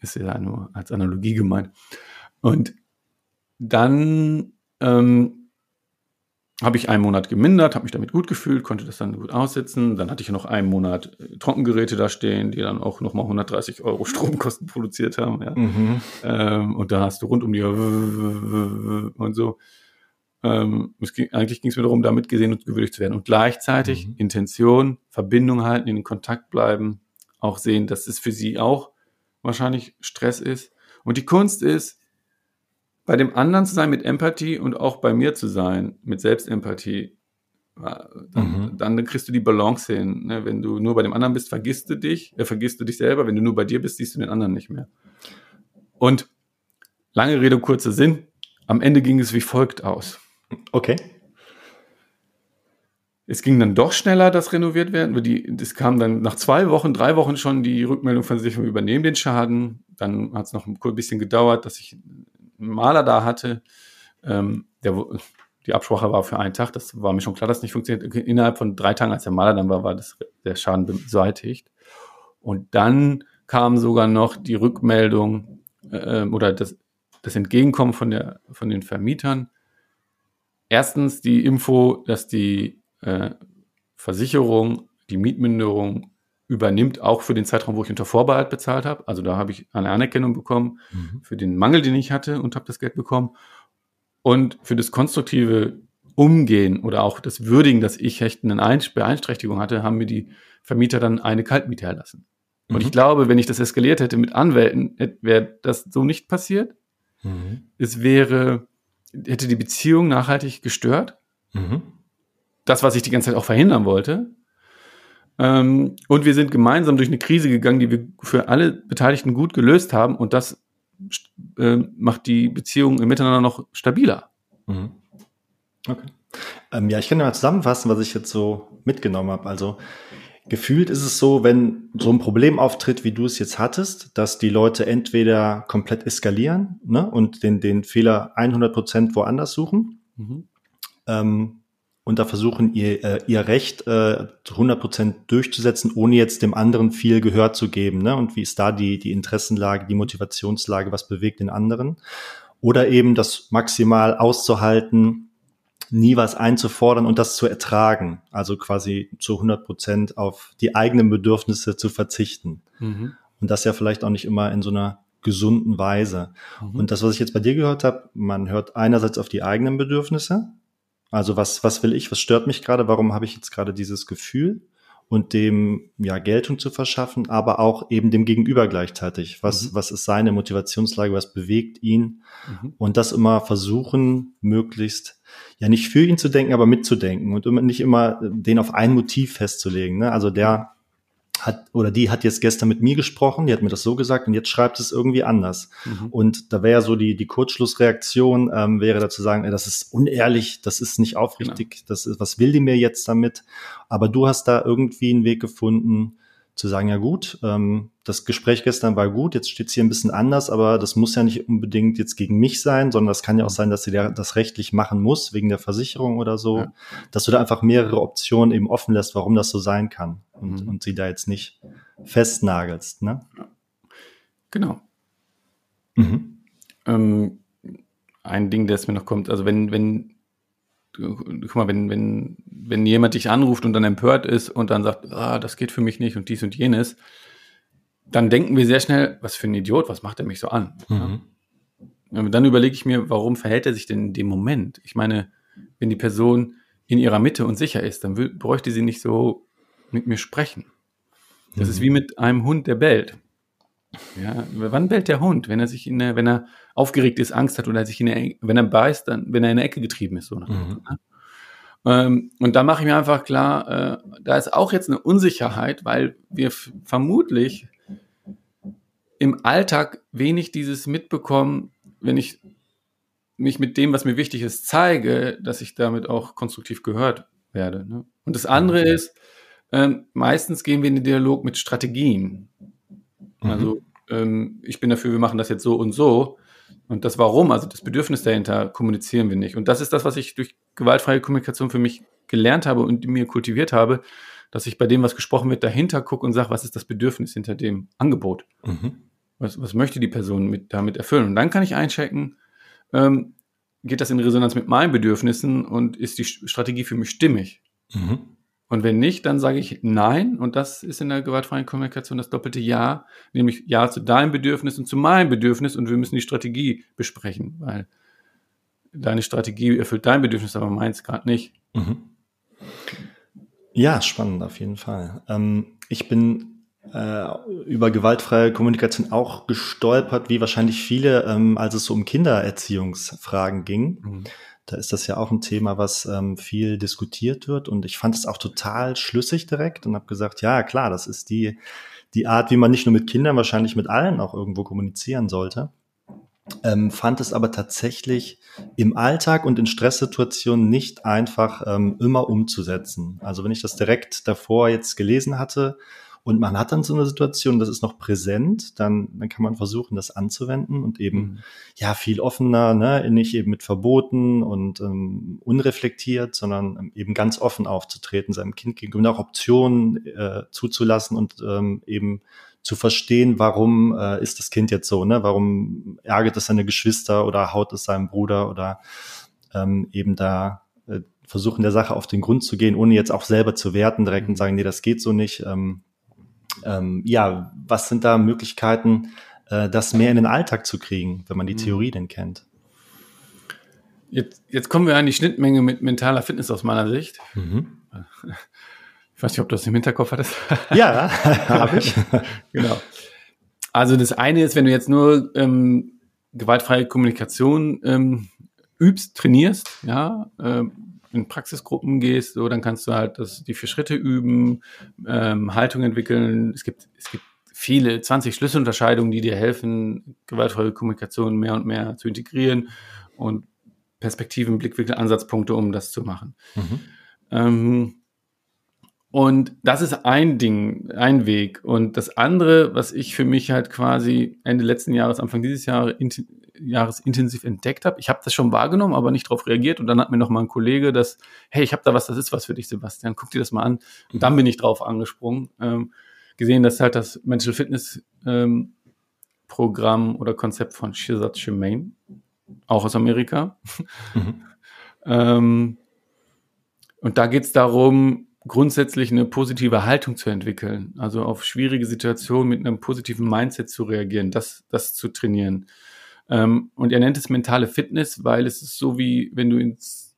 A: ist ja nur als Analogie gemeint. Und dann ähm, habe ich einen Monat gemindert, habe mich damit gut gefühlt, konnte das dann gut aussitzen. Dann hatte ich noch einen Monat äh, Trockengeräte da stehen, die dann auch nochmal 130 Euro Stromkosten produziert haben. Ja. Mhm. Ähm, und da hast du rund um die und so. Ähm, es ging, eigentlich ging es mir darum, damit gesehen und gewürdigt zu werden. Und gleichzeitig mhm. Intention, Verbindung halten, in Kontakt bleiben, auch sehen, dass es für sie auch wahrscheinlich Stress ist. Und die Kunst ist, bei dem anderen zu sein mit Empathie und auch bei mir zu sein mit Selbstempathie. Dann, mhm. dann kriegst du die Balance hin. Ne? Wenn du nur bei dem anderen bist, vergisst du dich, äh, vergisst du dich selber. Wenn du nur bei dir bist, siehst du den anderen nicht mehr. Und lange Rede, kurzer Sinn. Am Ende ging es wie folgt aus.
B: Okay.
A: Es ging dann doch schneller, das renoviert werden. Das kam dann nach zwei Wochen, drei Wochen schon die Rückmeldung von sich, wir übernehmen den Schaden. Dann hat es noch ein bisschen gedauert, dass ich einen Maler da hatte. Ähm, der, die Absprache war für einen Tag. Das war mir schon klar, dass es nicht funktioniert. Innerhalb von drei Tagen, als der Maler dann war, war das, der Schaden beseitigt. Und dann kam sogar noch die Rückmeldung äh, oder das, das Entgegenkommen von, der, von den Vermietern, erstens die Info, dass die äh, Versicherung die Mietminderung übernimmt, auch für den Zeitraum, wo ich unter Vorbehalt bezahlt habe. Also da habe ich eine Anerkennung bekommen mhm. für den Mangel, den ich hatte und habe das Geld bekommen. Und für das konstruktive Umgehen oder auch das Würdigen, dass ich hechten eine Beeinträchtigung hatte, haben mir die Vermieter dann eine Kaltmiete erlassen. Mhm. Und ich glaube, wenn ich das eskaliert hätte mit Anwälten, wäre das so nicht passiert. Mhm. Es wäre hätte die Beziehung nachhaltig gestört. Mhm. Das, was ich die ganze Zeit auch verhindern wollte. Ähm, und wir sind gemeinsam durch eine Krise gegangen, die wir für alle Beteiligten gut gelöst haben. Und das äh, macht die Beziehung im Miteinander noch stabiler. Mhm.
B: Okay. Ähm, ja, ich kann ja mal zusammenfassen, was ich jetzt so mitgenommen habe. Also Gefühlt ist es so, wenn so ein Problem auftritt, wie du es jetzt hattest, dass die Leute entweder komplett eskalieren ne, und den, den Fehler 100 Prozent woanders suchen mhm. ähm, und da versuchen, ihr, äh, ihr Recht äh, 100 Prozent durchzusetzen, ohne jetzt dem anderen viel Gehör zu geben. Ne? Und wie ist da die, die Interessenlage, die Motivationslage, was bewegt den anderen? Oder eben das maximal auszuhalten, nie was einzufordern und das zu ertragen. Also quasi zu 100 Prozent auf die eigenen Bedürfnisse zu verzichten. Mhm. Und das ja vielleicht auch nicht immer in so einer gesunden Weise. Mhm. Und das, was ich jetzt bei dir gehört habe, man hört einerseits auf die eigenen Bedürfnisse. Also was, was will ich, was stört mich gerade, warum habe ich jetzt gerade dieses Gefühl? Und dem ja Geltung zu verschaffen, aber auch eben dem Gegenüber gleichzeitig. Was, mhm. was ist seine Motivationslage, was bewegt ihn? Mhm. Und das immer versuchen, möglichst ja nicht für ihn zu denken, aber mitzudenken und nicht immer den auf ein Motiv festzulegen. Ne? Also der hat oder die hat jetzt gestern mit mir gesprochen, die hat mir das so gesagt und jetzt schreibt es irgendwie anders. Mhm. Und da wäre so die, die Kurzschlussreaktion, ähm, wäre dazu sagen, ey, das ist unehrlich, das ist nicht aufrichtig, genau. das ist, was will die mir jetzt damit? Aber du hast da irgendwie einen Weg gefunden, zu sagen, ja gut, ähm, das Gespräch gestern war gut, jetzt steht es hier ein bisschen anders, aber das muss ja nicht unbedingt jetzt gegen mich sein, sondern das kann ja auch sein, dass sie das rechtlich machen muss, wegen der Versicherung oder so, ja. dass du da einfach mehrere Optionen eben offen lässt, warum das so sein kann und, mhm. und sie da jetzt nicht festnagelst. Ne?
A: Genau. Mhm. Ähm, ein Ding, das mir noch kommt, also wenn, wenn guck mal, wenn, wenn, wenn jemand dich anruft und dann empört ist und dann sagt, ah, das geht für mich nicht und dies und jenes, dann denken wir sehr schnell, was für ein Idiot, was macht er mich so an? Mhm. Ja? Dann überlege ich mir, warum verhält er sich denn in dem Moment? Ich meine, wenn die Person in ihrer Mitte und sicher ist, dann bräuchte sie nicht so mit mir sprechen. Das mhm. ist wie mit einem Hund, der bellt. Ja, wann bellt der Hund? Wenn er sich in der, wenn er aufgeregt ist, Angst hat oder sich in der, wenn er beißt, dann, wenn er in der Ecke getrieben ist, so. Mhm. Ne? Ähm, und da mache ich mir einfach klar, äh, da ist auch jetzt eine Unsicherheit, weil wir vermutlich im Alltag wenig dieses mitbekommen, wenn ich mich mit dem, was mir wichtig ist, zeige, dass ich damit auch konstruktiv gehört werde. Ne? Und das andere ist, ähm, meistens gehen wir in den Dialog mit Strategien. Mhm. Also ähm, ich bin dafür, wir machen das jetzt so und so. Und das Warum, also das Bedürfnis dahinter, kommunizieren wir nicht. Und das ist das, was ich durch gewaltfreie Kommunikation für mich gelernt habe und mir kultiviert habe, dass ich bei dem, was gesprochen wird, dahinter gucke und sage, was ist das Bedürfnis hinter dem Angebot? Mhm. Was, was möchte die Person mit, damit erfüllen? Und dann kann ich einchecken, ähm, geht das in Resonanz mit meinen Bedürfnissen und ist die Strategie für mich stimmig? Mhm. Und wenn nicht, dann sage ich Nein. Und das ist in der gewaltfreien Kommunikation das doppelte Ja, nämlich Ja zu deinem Bedürfnis und zu meinem Bedürfnis. Und wir müssen die Strategie besprechen, weil deine Strategie erfüllt dein Bedürfnis, aber meins gerade nicht. Mhm.
B: Ja, spannend auf jeden Fall. Ähm, ich bin äh, über gewaltfreie Kommunikation auch gestolpert, wie wahrscheinlich viele, ähm, als es so um Kindererziehungsfragen ging. Mhm da ist das ja auch ein Thema, was ähm, viel diskutiert wird. Und ich fand es auch total schlüssig direkt und habe gesagt, ja, klar, das ist die, die Art, wie man nicht nur mit Kindern, wahrscheinlich mit allen auch irgendwo kommunizieren sollte. Ähm, fand es aber tatsächlich im Alltag und in Stresssituationen nicht einfach ähm, immer umzusetzen. Also wenn ich das direkt davor jetzt gelesen hatte, und man hat dann so eine Situation, das ist noch präsent, dann, dann kann man versuchen, das anzuwenden und eben mhm. ja viel offener, ne, nicht eben mit Verboten und ähm, unreflektiert, sondern eben ganz offen aufzutreten, seinem Kind gegenüber auch Optionen äh, zuzulassen und ähm, eben zu verstehen, warum äh, ist das Kind jetzt so, ne? Warum ärgert es seine Geschwister oder haut es seinem Bruder oder ähm, eben da äh, versuchen der Sache auf den Grund zu gehen, ohne jetzt auch selber zu werten direkt und sagen, nee, das geht so nicht. Ähm, ähm, ja, was sind da Möglichkeiten, äh, das mehr in den Alltag zu kriegen, wenn man die mhm. Theorie denn kennt?
A: Jetzt, jetzt kommen wir an die Schnittmenge mit mentaler Fitness aus meiner Sicht. Mhm. Ich weiß nicht, ob du das im Hinterkopf hattest.
B: Ja, habe ich.
A: genau. Also das eine ist, wenn du jetzt nur ähm, gewaltfreie Kommunikation ähm, übst, trainierst, ja, ähm, in Praxisgruppen gehst, so, dann kannst du halt das, die vier Schritte üben, ähm, Haltung entwickeln. Es gibt, es gibt viele, 20 Schlüsselunterscheidungen, die dir helfen, gewaltfreie Kommunikation mehr und mehr zu integrieren und Perspektiven, Blickwinkel, Ansatzpunkte, um das zu machen. Mhm. Ähm, und das ist ein Ding, ein Weg. Und das andere, was ich für mich halt quasi Ende letzten Jahres, Anfang dieses Jahres, Jahres intensiv entdeckt habe. Ich habe das schon wahrgenommen, aber nicht darauf reagiert. Und dann hat mir noch mal ein Kollege das, hey, ich habe da was, das ist was für dich, Sebastian. Guck dir das mal an. Und dann bin ich drauf angesprungen. Ähm, gesehen, dass halt das Mental Fitness ähm, Programm oder Konzept von Shizat Shemaine, auch aus Amerika. Mhm. ähm, und da geht es darum, grundsätzlich eine positive Haltung zu entwickeln, also auf schwierige Situationen mit einem positiven Mindset zu reagieren, das, das zu trainieren. Ähm, und er nennt es mentale Fitness, weil es ist so wie, wenn du ins,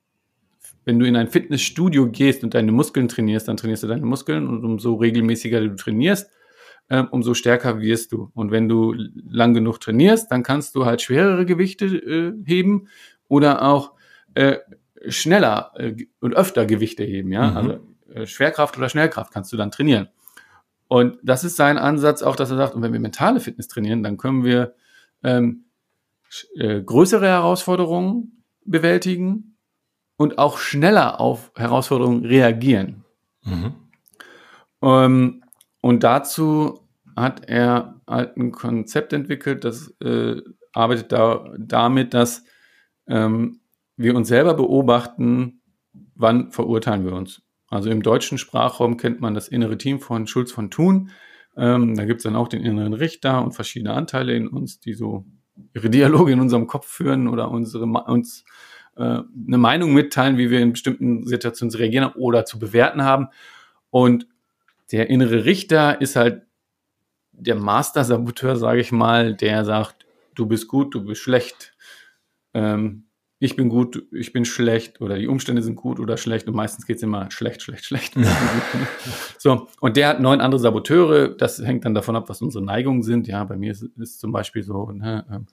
A: wenn du in ein Fitnessstudio gehst und deine Muskeln trainierst, dann trainierst du deine Muskeln und umso regelmäßiger du trainierst, ähm, umso stärker wirst du. Und wenn du lang genug trainierst, dann kannst du halt schwerere Gewichte äh, heben oder auch äh, schneller äh, und öfter Gewichte heben, ja. Mhm. Also äh, Schwerkraft oder Schnellkraft kannst du dann trainieren. Und das ist sein Ansatz auch, dass er sagt, und wenn wir mentale Fitness trainieren, dann können wir ähm, äh, größere Herausforderungen bewältigen und auch schneller auf Herausforderungen reagieren. Mhm. Ähm, und dazu hat er halt ein Konzept entwickelt, das äh, arbeitet da, damit, dass ähm, wir uns selber beobachten, wann verurteilen wir uns. Also im deutschen Sprachraum kennt man das innere Team von Schulz von Thun. Ähm, da gibt es dann auch den inneren Richter und verschiedene Anteile in uns, die so ihre Dialoge in unserem Kopf führen oder unsere, uns äh, eine Meinung mitteilen, wie wir in bestimmten Situationen reagieren oder zu bewerten haben. Und der innere Richter ist halt der Master-Saboteur, sage ich mal, der sagt, du bist gut, du bist schlecht. Ähm, ich bin gut, ich bin schlecht oder die Umstände sind gut oder schlecht und meistens geht's immer schlecht, schlecht, schlecht. so, und der hat neun andere Saboteure, das hängt dann davon ab, was unsere Neigungen sind. Ja, bei mir ist, ist zum Beispiel so, ne, ähm,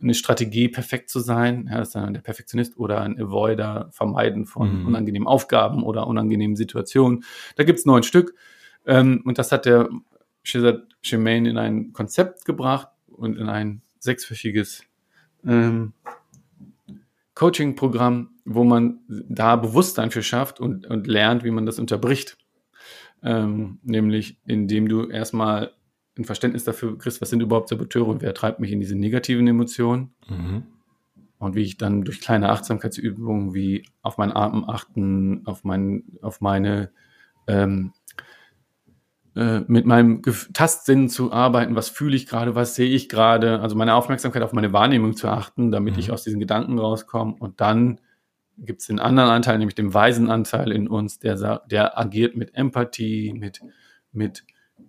A: eine Strategie, perfekt zu sein. Ja, das ist dann der Perfektionist oder ein Avoider, Vermeiden von mhm. unangenehmen Aufgaben oder unangenehmen Situationen. Da gibt es neun Stück. Ähm, und das hat der Shizad Shemaine in ein Konzept gebracht und in ein sechswöchiges ähm, Coaching-Programm, wo man da Bewusstsein für schafft und, und lernt, wie man das unterbricht. Ähm, nämlich indem du erstmal ein Verständnis dafür kriegst, was sind überhaupt Saboteure und wer treibt mich in diese negativen Emotionen. Mhm. Und wie ich dann durch kleine Achtsamkeitsübungen wie auf meinen Atem achten, auf, mein, auf meine ähm, äh, mit meinem Tastsinn zu arbeiten, was fühle ich gerade, was sehe ich gerade, also meine Aufmerksamkeit auf meine Wahrnehmung zu achten, damit mhm. ich aus diesen Gedanken rauskomme. Und dann gibt es den anderen Anteil, nämlich den weisen Anteil in uns, der, der agiert mit Empathie, mit, mit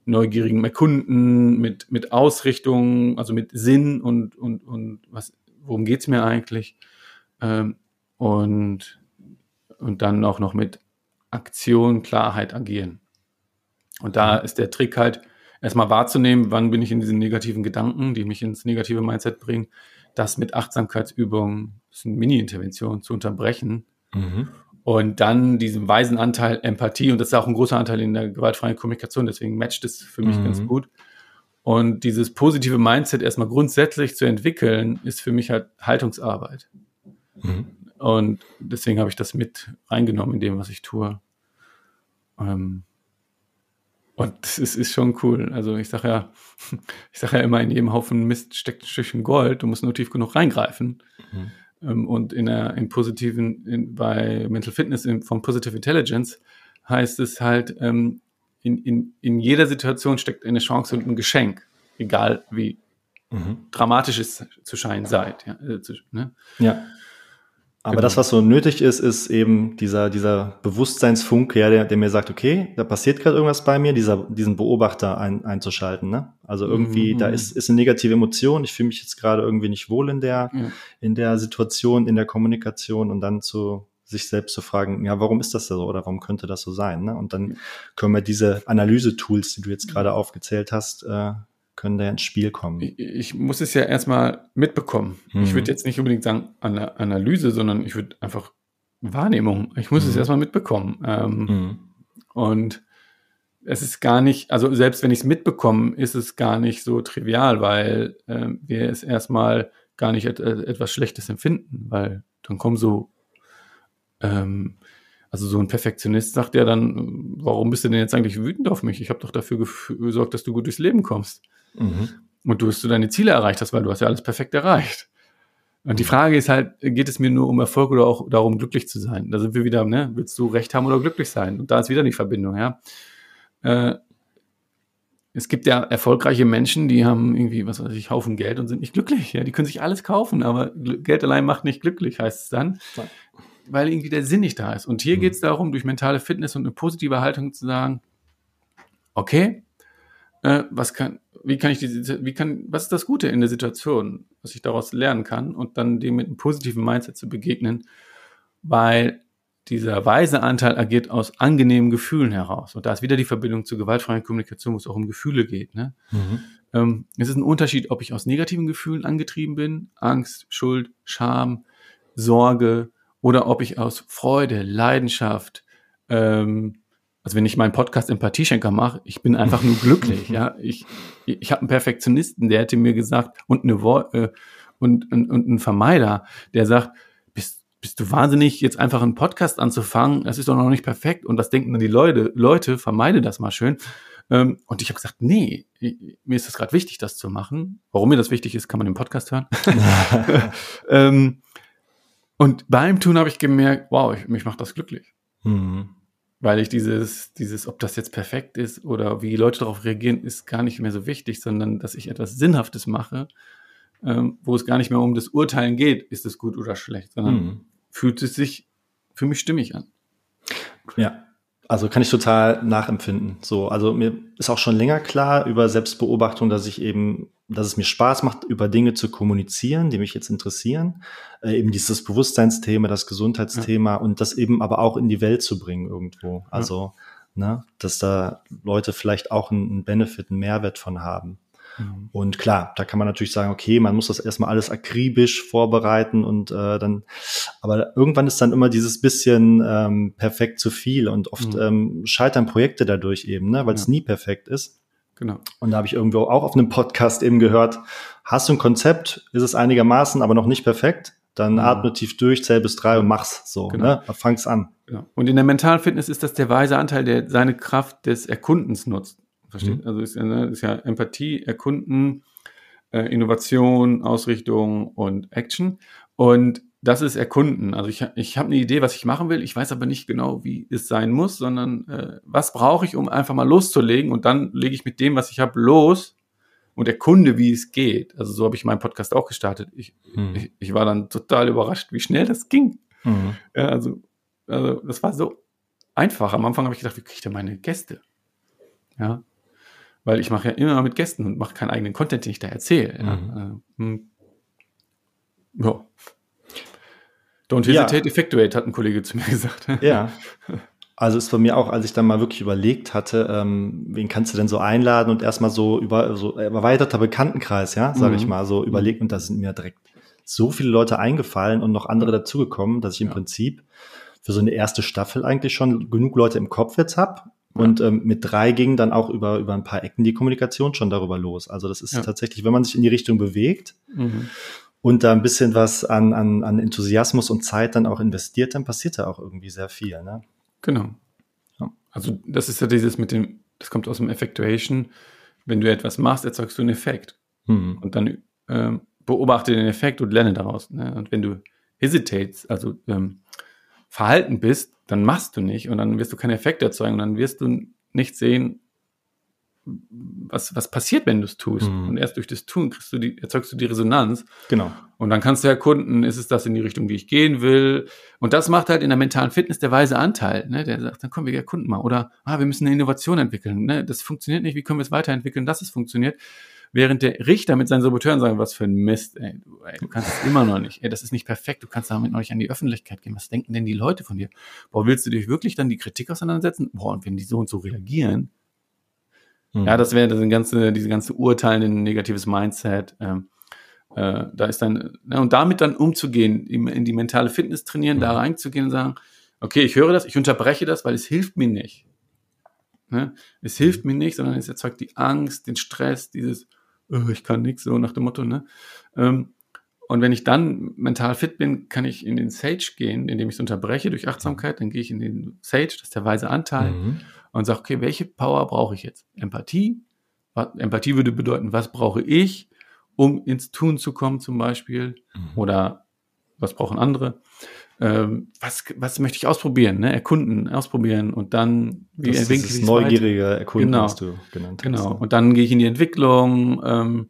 A: neugierigem Erkunden, mit, mit Ausrichtung, also mit Sinn und, und, und was, worum geht's mir eigentlich? Ähm, und, und dann auch noch mit Aktion, Klarheit agieren. Und da ist der Trick halt, erstmal wahrzunehmen, wann bin ich in diesen negativen Gedanken, die mich ins negative Mindset bringen, das mit Achtsamkeitsübungen, das ist eine Mini-Intervention, zu unterbrechen. Mhm. Und dann diesen weisen Anteil Empathie, und das ist auch ein großer Anteil in der gewaltfreien Kommunikation, deswegen matcht es für mich mhm. ganz gut. Und dieses positive Mindset erstmal grundsätzlich zu entwickeln, ist für mich halt Haltungsarbeit. Mhm. Und deswegen habe ich das mit reingenommen in dem, was ich tue. Ähm, und es ist schon cool. Also ich sage ja, ich sage ja immer, in jedem Haufen Mist steckt ein Stückchen Gold. Du musst nur tief genug reingreifen. Mhm. Ähm, und in der, im positiven, in, bei Mental Fitness in, von Positive Intelligence heißt es halt, ähm, in, in, in jeder Situation steckt eine Chance und ein Geschenk. Egal wie mhm. dramatisch es zu scheinen seid. Ja, äh, zu, ne?
B: ja. Aber genau. das, was so nötig ist, ist eben dieser, dieser Bewusstseinsfunke, ja, der, der mir sagt, okay, da passiert gerade irgendwas bei mir, dieser, diesen Beobachter ein, einzuschalten. Ne? Also irgendwie, mhm. da ist, ist eine negative Emotion, ich fühle mich jetzt gerade irgendwie nicht wohl in der, ja. in der Situation, in der Kommunikation und dann zu sich selbst zu fragen, ja, warum ist das so oder warum könnte das so sein? Ne? Und dann können wir diese Analyse-Tools, die du jetzt gerade aufgezählt hast, äh, können da ins Spiel kommen.
A: Ich, ich muss es ja erstmal mitbekommen. Mhm. Ich würde jetzt nicht unbedingt sagen Analyse, sondern ich würde einfach Wahrnehmung. Ich muss mhm. es erstmal mitbekommen. Ähm, mhm. Und es ist gar nicht, also selbst wenn ich es mitbekomme, ist es gar nicht so trivial, weil äh, wir es erstmal gar nicht et etwas Schlechtes empfinden, weil dann kommen so, ähm, also so ein Perfektionist sagt ja dann, warum bist du denn jetzt eigentlich wütend auf mich? Ich habe doch dafür gesorgt, dass du gut durchs Leben kommst. Mhm. Und du hast du deine Ziele erreicht hast, weil du hast ja alles perfekt erreicht. Und die Frage ist halt, geht es mir nur um Erfolg oder auch darum, glücklich zu sein? Da sind wir wieder, ne? Willst du Recht haben oder glücklich sein? Und da ist wieder die Verbindung, ja. Äh, es gibt ja erfolgreiche Menschen, die haben irgendwie, was weiß ich, Haufen Geld und sind nicht glücklich. Ja, die können sich alles kaufen, aber Geld allein macht nicht glücklich, heißt es dann. Weil irgendwie der Sinn nicht da ist. Und hier mhm. geht es darum, durch mentale Fitness und eine positive Haltung zu sagen, okay, äh, was kann, wie kann ich diese, wie kann, was ist das Gute in der Situation, was ich daraus lernen kann und dann dem mit einem positiven Mindset zu begegnen, weil dieser weise Anteil agiert aus angenehmen Gefühlen heraus. Und da ist wieder die Verbindung zur gewaltfreien Kommunikation, wo es auch um Gefühle geht. Ne? Mhm. Ähm, es ist ein Unterschied, ob ich aus negativen Gefühlen angetrieben bin, Angst, Schuld, Scham, Sorge, oder ob ich aus Freude, Leidenschaft, ähm, also wenn ich meinen Podcast Empathieschenker mache, ich bin einfach nur glücklich, ja. Ich, ich habe einen Perfektionisten, der hätte mir gesagt, und eine äh, und, und, und einen Vermeider, der sagt, bist, bist du wahnsinnig, jetzt einfach einen Podcast anzufangen, das ist doch noch nicht perfekt. Und was denken dann die Leute? Leute, vermeide das mal schön. Ähm, und ich habe gesagt, nee, mir ist das gerade wichtig, das zu machen. Warum mir das wichtig ist, kann man im Podcast hören. ähm, und beim Tun habe ich gemerkt, wow, ich, mich macht das glücklich. Mhm weil ich dieses, dieses, ob das jetzt perfekt ist oder wie die Leute darauf reagieren, ist gar nicht mehr so wichtig, sondern dass ich etwas Sinnhaftes mache, ähm, wo es gar nicht mehr um das Urteilen geht, ist es gut oder schlecht, sondern mhm. fühlt es sich für mich stimmig an.
B: Ja, also kann ich total nachempfinden. So, also mir ist auch schon länger klar über Selbstbeobachtung, dass ich eben, dass es mir Spaß macht, über Dinge zu kommunizieren, die mich jetzt interessieren. Äh, eben dieses Bewusstseinsthema, das Gesundheitsthema ja. und das eben aber auch in die Welt zu bringen irgendwo. Also, ja. ne, dass da Leute vielleicht auch einen, einen Benefit, einen Mehrwert von haben. Mhm. Und klar, da kann man natürlich sagen, okay, man muss das erstmal alles akribisch vorbereiten und äh, dann, aber irgendwann ist dann immer dieses bisschen ähm, perfekt zu viel und oft mhm. ähm, scheitern Projekte dadurch eben, ne, weil es ja. nie perfekt ist. Genau. Und da habe ich irgendwo auch auf einem Podcast eben gehört, hast du ein Konzept, ist es einigermaßen, aber noch nicht perfekt, dann mhm. atme tief durch, zähl bis drei und mach's so, genau. ne? Fang's an.
A: Ja. Und in der mentalen Fitness ist das der weise Anteil, der seine Kraft des Erkundens nutzt. Versteht? Mhm. Also ist ja, ne, ist ja Empathie, Erkunden, äh, Innovation, Ausrichtung und Action. Und das ist Erkunden. Also ich, ich habe eine Idee, was ich machen will. Ich weiß aber nicht genau, wie es sein muss, sondern äh, was brauche ich, um einfach mal loszulegen. Und dann lege ich mit dem, was ich habe, los und erkunde, wie es geht. Also so habe ich meinen Podcast auch gestartet. Ich, mhm. ich, ich, war dann total überrascht, wie schnell das ging. Mhm. Ja, also, also das war so einfach. Am Anfang habe ich gedacht, wie kriege ich denn meine Gäste? Ja, weil ich mache ja immer mit Gästen und mache keinen eigenen Content, den ich da erzähle. Ja. Mhm. Äh, hm. ja. Don't hesitate, ja. effectuate, hat ein Kollege zu mir gesagt.
B: Ja. Also ist bei mir auch, als ich dann mal wirklich überlegt hatte, ähm, wen kannst du denn so einladen und erstmal so über so erweiterter Bekanntenkreis, ja, sage mhm. ich mal, so überlegt und da sind mir direkt so viele Leute eingefallen und noch andere dazugekommen, dass ich im ja. Prinzip für so eine erste Staffel eigentlich schon genug Leute im Kopf jetzt habe. Und ähm, mit drei ging dann auch über, über ein paar Ecken die Kommunikation schon darüber los. Also das ist ja. tatsächlich, wenn man sich in die Richtung bewegt mhm und da ein bisschen was an, an, an Enthusiasmus und Zeit dann auch investiert, dann passiert da auch irgendwie sehr viel. Ne?
A: Genau. Ja. Also das ist ja dieses mit dem, das kommt aus dem Effectuation. Wenn du etwas machst, erzeugst du einen Effekt. Mhm. Und dann ähm, beobachte den Effekt und lerne daraus. Ne? Und wenn du hesitates, also ähm, verhalten bist, dann machst du nicht und dann wirst du keinen Effekt erzeugen und dann wirst du nicht sehen, was, was passiert, wenn du es tust. Mhm. Und erst durch das Tun kriegst du die, erzeugst du die Resonanz.
B: Genau.
A: Und dann kannst du erkunden, ist es das in die Richtung, die ich gehen will? Und das macht halt in der mentalen Fitness der weise Anteil, ne? der sagt, dann kommen wir erkunden mal. Oder, ah, wir müssen eine Innovation entwickeln. Ne? Das funktioniert nicht, wie können wir es weiterentwickeln, dass es funktioniert? Während der Richter mit seinen Saboteuren sagen, was für ein Mist, ey, du, ey, du kannst es immer noch nicht, ey, das ist nicht perfekt, du kannst damit noch nicht an die Öffentlichkeit gehen. Was denken denn die Leute von dir? Boah, willst du dich wirklich dann die Kritik auseinandersetzen? Boah, und wenn die so und so reagieren, ja, hm. das wäre das ganze, diese ganze Urteilende, negatives Mindset. Ähm, äh, da ist dann, ne, und damit dann umzugehen, in die mentale Fitness trainieren, mhm. da reinzugehen und sagen, okay, ich höre das, ich unterbreche das, weil es hilft mir nicht. Ne? Es hilft hm. mir nicht, sondern es erzeugt die Angst, den Stress, dieses, oh, ich kann nichts, so nach dem Motto, ne? Ähm, und wenn ich dann mental fit bin, kann ich in den Sage gehen, indem ich es unterbreche durch Achtsamkeit. Dann gehe ich in den Sage, das ist der weise Anteil, mhm und sage, okay, welche Power brauche ich jetzt? Empathie. Empathie würde bedeuten, was brauche ich, um ins Tun zu kommen zum Beispiel? Mhm. Oder was brauchen andere? Ähm, was, was möchte ich ausprobieren? Ne? Erkunden, ausprobieren und dann
B: wie das entwickle ich neugierige Erkunden,
A: genau. was du genannt genau. hast. Genau. Und dann gehe ich in die Entwicklung ähm,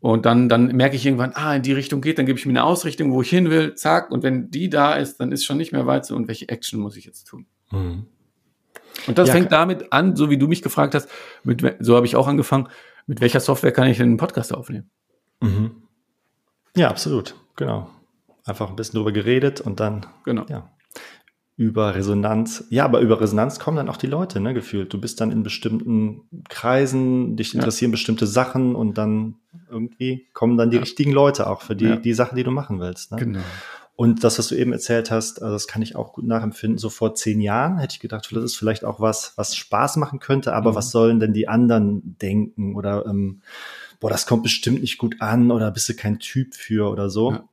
A: und dann, dann merke ich irgendwann, ah, in die Richtung geht, dann gebe ich mir eine Ausrichtung, wo ich hin will, zack. Und wenn die da ist, dann ist schon nicht mehr weit so, und welche Action muss ich jetzt tun? Mhm. Und das ja, fängt damit an, so wie du mich gefragt hast, mit, so habe ich auch angefangen, mit welcher Software kann ich denn einen Podcast aufnehmen?
B: Mhm. Ja, absolut, genau. Einfach ein bisschen drüber geredet und dann genau. ja, über Resonanz. Ja, aber über Resonanz kommen dann auch die Leute, ne, gefühlt. Du bist dann in bestimmten Kreisen, dich interessieren ja. bestimmte Sachen und dann irgendwie kommen dann die richtigen Leute auch für die, die Sachen, die du machen willst. Ne? Genau. Und das, was du eben erzählt hast, also das kann ich auch gut nachempfinden. So vor zehn Jahren hätte ich gedacht, das ist vielleicht auch was, was Spaß machen könnte, aber mhm. was sollen denn die anderen denken? Oder ähm, boah, das kommt bestimmt nicht gut an oder bist du kein Typ für oder so. Ja.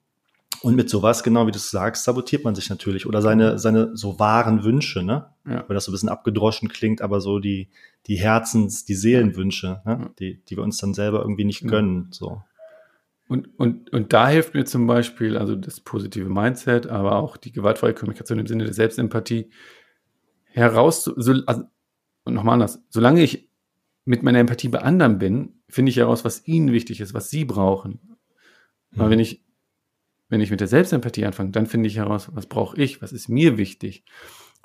B: Und mit sowas, genau wie du sagst, sabotiert man sich natürlich oder seine, mhm. seine so wahren Wünsche, ne? Ja. Weil das so ein bisschen abgedroschen klingt, aber so die, die Herzens-, die Seelenwünsche, ne? die, die wir uns dann selber irgendwie nicht gönnen, so.
A: Und, und, und da hilft mir zum Beispiel also das positive Mindset, aber auch die gewaltfreie Kommunikation im Sinne der Selbstempathie heraus, so, also, und nochmal anders, solange ich mit meiner Empathie bei anderen bin, finde ich heraus, was ihnen wichtig ist, was sie brauchen. Mhm. Aber wenn ich, wenn ich mit der Selbstempathie anfange, dann finde ich heraus, was brauche ich, was ist mir wichtig.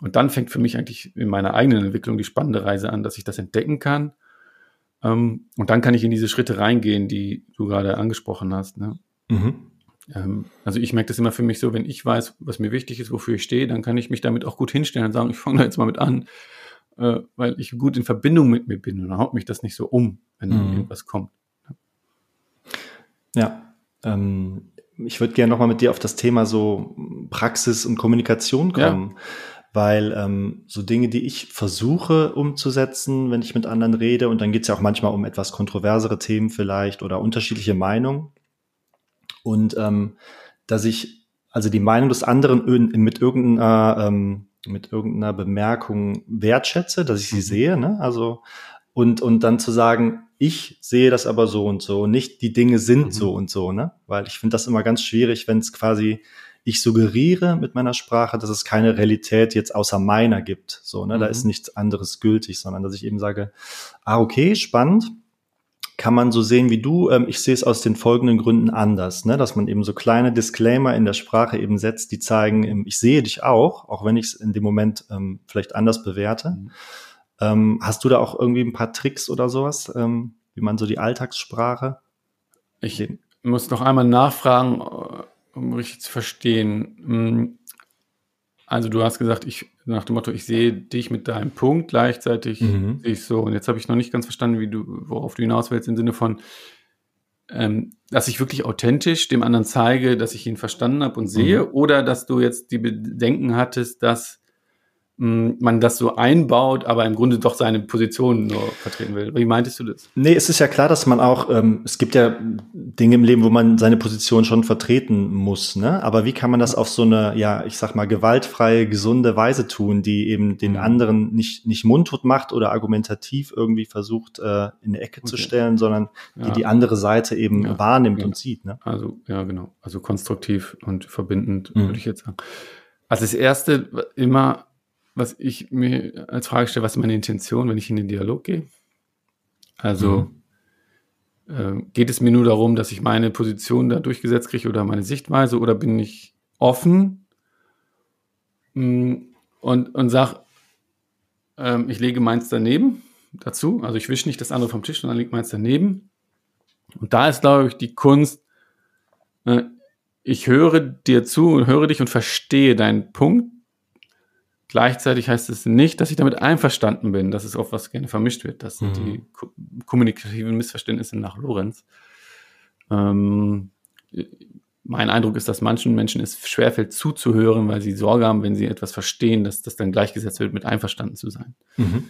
A: Und dann fängt für mich eigentlich in meiner eigenen Entwicklung die spannende Reise an, dass ich das entdecken kann ähm, und dann kann ich in diese Schritte reingehen, die du gerade angesprochen hast. Ne? Mhm. Ähm, also ich merke das immer für mich so, wenn ich weiß, was mir wichtig ist, wofür ich stehe, dann kann ich mich damit auch gut hinstellen und sagen, ich fange da jetzt mal mit an. äh, weil ich gut in Verbindung mit mir bin und dann haut mich das nicht so um, wenn mhm. irgendwas kommt.
B: Ja, ähm, ich würde gerne nochmal mit dir auf das Thema so Praxis und Kommunikation kommen. Ja. Weil ähm, so Dinge, die ich versuche umzusetzen, wenn ich mit anderen rede, und dann geht es ja auch manchmal um etwas kontroversere Themen vielleicht oder unterschiedliche Meinungen. Und ähm, dass ich also die Meinung des anderen mit irgendeiner, ähm, mit irgendeiner Bemerkung wertschätze, dass ich sie mhm. sehe, ne? Also und, und dann zu sagen, ich sehe das aber so und so, nicht die Dinge sind mhm. so und so, ne? Weil ich finde das immer ganz schwierig, wenn es quasi ich suggeriere mit meiner Sprache, dass es keine Realität jetzt außer meiner gibt. So, ne? Mhm. Da ist nichts anderes gültig, sondern dass ich eben sage, ah, okay, spannend. Kann man so sehen wie du. Ähm, ich sehe es aus den folgenden Gründen anders, ne? dass man eben so kleine Disclaimer in der Sprache eben setzt, die zeigen, ähm, ich sehe dich auch, auch wenn ich es in dem Moment ähm, vielleicht anders bewerte. Mhm. Ähm, hast du da auch irgendwie ein paar Tricks oder sowas, ähm, wie man so die Alltagssprache?
A: Ich muss noch einmal nachfragen, um richtig zu verstehen. Hm, also du hast gesagt, ich nach dem Motto, ich sehe dich mit deinem Punkt, gleichzeitig mhm. sehe ich so. Und jetzt habe ich noch nicht ganz verstanden, wie du, worauf du hinaus willst, im Sinne von, ähm, dass ich wirklich authentisch dem anderen zeige, dass ich ihn verstanden habe und sehe, mhm. oder dass du jetzt die Bedenken hattest, dass man das so einbaut, aber im Grunde doch seine Position nur vertreten will. Wie meintest du das?
B: Nee, es ist ja klar, dass man auch, ähm, es gibt ja Dinge im Leben, wo man seine Position schon vertreten muss, ne? Aber wie kann man das auf so eine, ja, ich sag mal, gewaltfreie, gesunde Weise tun, die eben den mhm. anderen nicht, nicht mundtot macht oder argumentativ irgendwie versucht, äh, in eine Ecke okay. zu stellen, sondern ja. die die andere Seite eben ja. wahrnimmt ja. und sieht, ne?
A: Also, ja, genau. Also konstruktiv und verbindend, mhm. würde ich jetzt sagen. Also das erste immer was ich mir als Frage stelle, was ist meine Intention, wenn ich in den Dialog gehe? Also mhm. äh, geht es mir nur darum, dass ich meine Position da durchgesetzt kriege oder meine Sichtweise oder bin ich offen mh, mm, und, und sage, ähm, ich lege meins daneben dazu. Also ich wische nicht das andere vom Tisch, sondern lege meins daneben. Und da ist, glaube ich, die Kunst, äh, ich höre dir zu und höre dich und verstehe deinen Punkt Gleichzeitig heißt es nicht, dass ich damit einverstanden bin. Das ist oft, was gerne vermischt wird. Das sind mhm. die ko kommunikativen Missverständnisse nach Lorenz. Ähm, mein Eindruck ist, dass manchen Menschen es schwerfällt zuzuhören, weil sie Sorge haben, wenn sie etwas verstehen, dass das dann gleichgesetzt wird mit einverstanden zu sein. Mhm.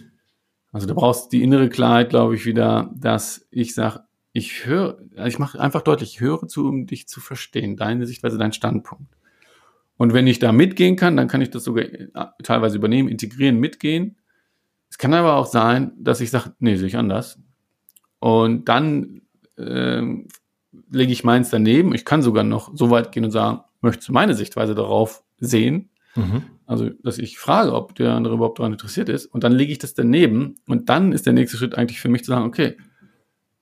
A: Also da brauchst du die innere Klarheit, glaube ich, wieder, dass ich sage, ich höre, ich mache einfach deutlich, ich höre zu, um dich zu verstehen, deine Sichtweise, dein Standpunkt. Und wenn ich da mitgehen kann, dann kann ich das sogar äh, teilweise übernehmen, integrieren, mitgehen. Es kann aber auch sein, dass ich sage, nee, sehe ich anders. Und dann ähm, lege ich meins daneben. Ich kann sogar noch so weit gehen und sagen, möchtest du meine Sichtweise darauf sehen? Mhm. Also, dass ich frage, ob der andere überhaupt daran interessiert ist. Und dann lege ich das daneben. Und dann ist der nächste Schritt eigentlich für mich zu sagen, okay,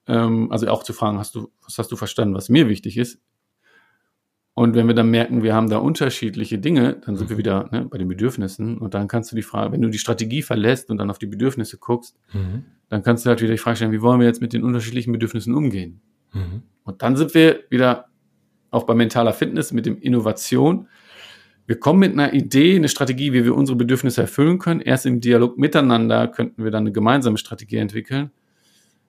A: ähm, also auch zu fragen, hast du, was hast du verstanden, was mir wichtig ist? Und wenn wir dann merken, wir haben da unterschiedliche Dinge, dann sind mhm. wir wieder ne, bei den Bedürfnissen. Und dann kannst du die Frage, wenn du die Strategie verlässt und dann auf die Bedürfnisse guckst, mhm. dann kannst du halt wieder die Frage stellen, wie wollen wir jetzt mit den unterschiedlichen Bedürfnissen umgehen? Mhm. Und dann sind wir wieder auch bei mentaler Fitness mit dem Innovation. Wir kommen mit einer Idee, eine Strategie, wie wir unsere Bedürfnisse erfüllen können. Erst im Dialog miteinander könnten wir dann eine gemeinsame Strategie entwickeln.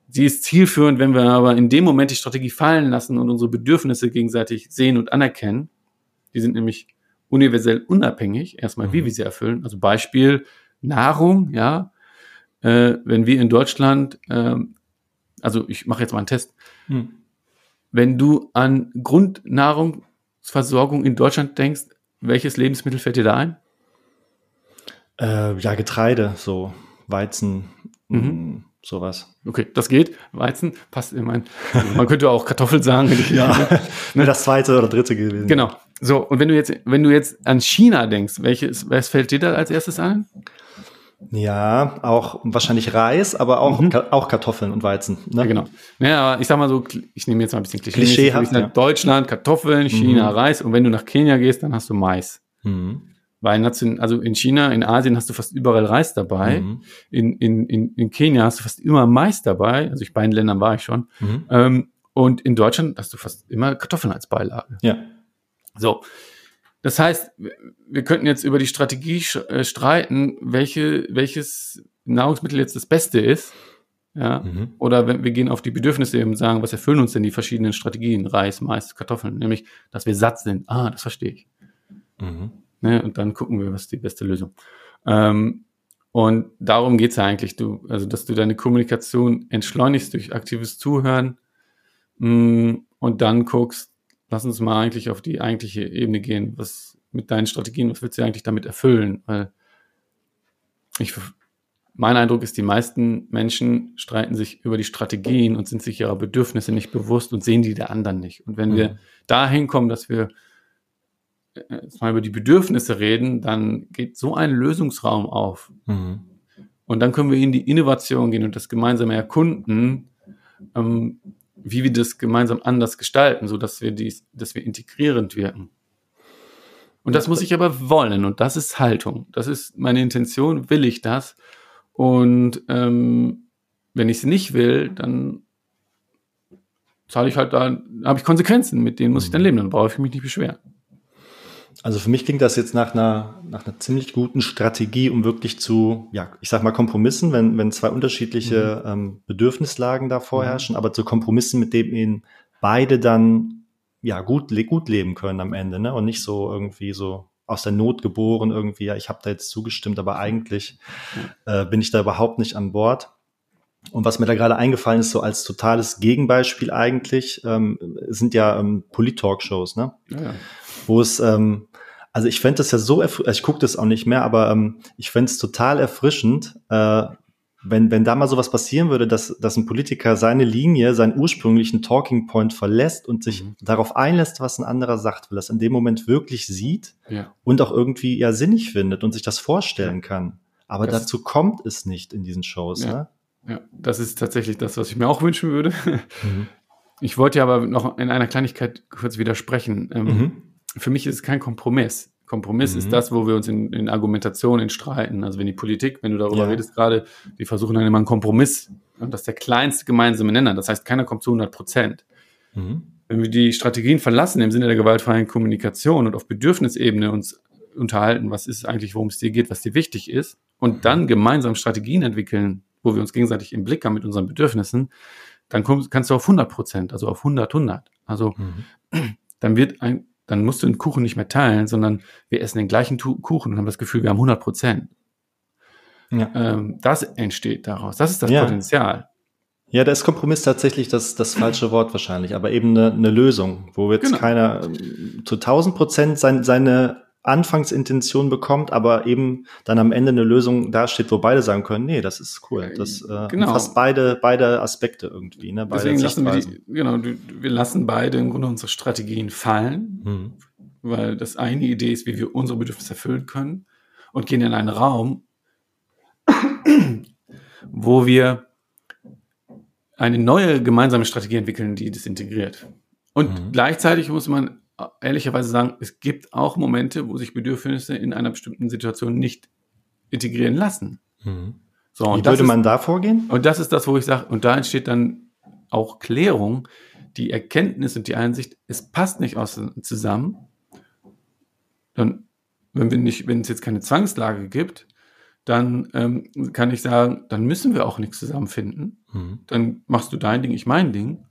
A: Sie ist zielführend, wenn wir aber in dem Moment die Strategie fallen lassen und unsere Bedürfnisse gegenseitig sehen und anerkennen. Die sind nämlich universell unabhängig, erstmal, mhm. wie wir sie erfüllen. Also Beispiel Nahrung, ja. Äh, wenn wir in Deutschland, äh, also ich mache jetzt mal einen Test. Mhm. Wenn du an Grundnahrungsversorgung in Deutschland denkst, welches Lebensmittel fällt dir da ein?
B: Äh, ja, Getreide, so Weizen. Mhm. Sowas.
A: Okay, das geht. Weizen passt in mein. Man könnte auch Kartoffel sagen.
B: ja, ne? das zweite oder dritte gewesen.
A: Genau. So, und wenn du jetzt, wenn du jetzt an China denkst, welches, was fällt dir da als erstes ein?
B: Ja, auch wahrscheinlich Reis, aber auch, mhm. auch Kartoffeln und Weizen.
A: Ne? Ja, genau. Ja, aber ich sag mal so, ich nehme jetzt mal ein bisschen Klischee. Klischeehaft, ja. Deutschland, Kartoffeln, China, mhm. Reis und wenn du nach Kenia gehst, dann hast du Mais. Mhm. Weil also in China, in Asien hast du fast überall Reis dabei. Mhm. In, in, in, in Kenia hast du fast immer Mais dabei. Also in beiden Ländern war ich schon. Mhm. Ähm, und in Deutschland hast du fast immer Kartoffeln als Beilage.
B: Ja.
A: So. das heißt, wir könnten jetzt über die Strategie äh, streiten, welche, welches Nahrungsmittel jetzt das Beste ist. Ja, mhm. oder wenn wir gehen auf die Bedürfnisse und sagen, was erfüllen uns denn die verschiedenen Strategien, Reis, Mais, Kartoffeln, nämlich, dass wir satt sind. Ah, das verstehe ich. Mhm. Ne, und dann gucken wir, was ist die beste Lösung. Ähm, und darum geht's ja eigentlich, du, also dass du deine Kommunikation entschleunigst durch aktives Zuhören mh, mm, und dann guckst, lass uns mal eigentlich auf die eigentliche Ebene gehen. Was mit deinen Strategien, was willst du eigentlich damit erfüllen? Weil ich, mein Eindruck ist, die meisten Menschen streiten sich über die Strategien und sind sich ihrer Bedürfnisse nicht bewusst und sehen die der anderen nicht. Und wenn mhm. wir dahin kommen, dass wir äh, mal über die Bedürfnisse reden, dann geht so ein Lösungsraum auf. Mhm. Und dann können wir in die Innovation gehen und das gemeinsame erkunden, ähm, wie wir das gemeinsam anders gestalten, so dass wir dies, dass wir integrierend wirken. Und das muss ich aber wollen und das ist Haltung. Das ist meine Intention, will ich das? Und ähm, wenn ich es nicht will, dann zahle ich halt da, habe ich Konsequenzen, mit denen muss ich dann mhm. leben, dann brauche ich mich nicht beschweren.
B: Also für mich klingt das jetzt nach einer, nach einer ziemlich guten Strategie, um wirklich zu, ja, ich sag mal Kompromissen, wenn, wenn zwei unterschiedliche mhm. ähm, Bedürfnislagen da vorherrschen, mhm. aber zu Kompromissen, mit dem ihnen beide dann ja gut, gut leben können am Ende, ne? Und nicht so irgendwie so aus der Not geboren, irgendwie, ja, ich habe da jetzt zugestimmt, aber eigentlich äh, bin ich da überhaupt nicht an Bord. Und was mir da gerade eingefallen ist, so als totales Gegenbeispiel eigentlich, ähm, sind ja ähm, Polit-Talkshows, ne? Ja. Wo es, ähm, also ich fände das ja so, also ich gucke das auch nicht mehr, aber ähm, ich fände es total erfrischend, äh, wenn, wenn da mal sowas passieren würde, dass, dass ein Politiker seine Linie, seinen ursprünglichen Talking Point verlässt und sich mhm. darauf einlässt, was ein anderer sagt, weil er es in dem Moment wirklich sieht ja. und auch irgendwie ja sinnig findet und sich das vorstellen kann. Aber das dazu kommt es nicht in diesen Shows.
A: Ja.
B: Ne?
A: ja, das ist tatsächlich das, was ich mir auch wünschen würde. Mhm. Ich wollte ja aber noch in einer Kleinigkeit kurz widersprechen. Ähm, mhm. Für mich ist es kein Kompromiss. Kompromiss mhm. ist das, wo wir uns in, in Argumentationen streiten. Also wenn die Politik, wenn du darüber ja. redest gerade, die versuchen dann immer einen Kompromiss. Und das ist der kleinste gemeinsame Nenner. Das heißt, keiner kommt zu 100 Prozent. Mhm. Wenn wir die Strategien verlassen im Sinne der gewaltfreien Kommunikation und auf Bedürfnisebene uns unterhalten, was ist eigentlich, worum es dir geht, was dir wichtig ist, und mhm. dann gemeinsam Strategien entwickeln, wo wir uns gegenseitig im Blick haben mit unseren Bedürfnissen, dann kommst, kannst du auf 100 Prozent, also auf 100, 100. Also mhm. dann wird ein, dann musst du den Kuchen nicht mehr teilen, sondern wir essen den gleichen Kuchen und haben das Gefühl, wir haben 100 Prozent. Ja. Ähm, das entsteht daraus. Das ist das ja. Potenzial.
B: Ja, da ist Kompromiss tatsächlich das, das falsche Wort wahrscheinlich, aber eben eine, eine Lösung, wo jetzt genau. keiner ähm, zu 1000 Prozent sein, seine Anfangsintention bekommt, aber eben dann am Ende eine Lösung dasteht, wo beide sagen können, nee, das ist cool. Das äh, genau. umfasst beide, beide Aspekte irgendwie. Ne? Beide
A: Deswegen lassen wir die, genau, wir lassen beide im Grunde unsere Strategien fallen, mhm. weil das eine Idee ist, wie wir unsere Bedürfnisse erfüllen können und gehen in einen Raum, wo wir eine neue gemeinsame Strategie entwickeln, die das integriert. Und mhm. gleichzeitig muss man ehrlicherweise sagen, es gibt auch Momente, wo sich Bedürfnisse in einer bestimmten Situation nicht integrieren lassen.
B: Mhm. So, Wie würde man
A: ist,
B: da vorgehen?
A: Und das ist das, wo ich sage, und da entsteht dann auch Klärung, die Erkenntnis und die Einsicht, es passt nicht aus, zusammen. Dann, wenn wir nicht, wenn es jetzt keine Zwangslage gibt, dann ähm, kann ich sagen, dann müssen wir auch nichts zusammenfinden. Mhm. Dann machst du dein Ding, ich mein Ding.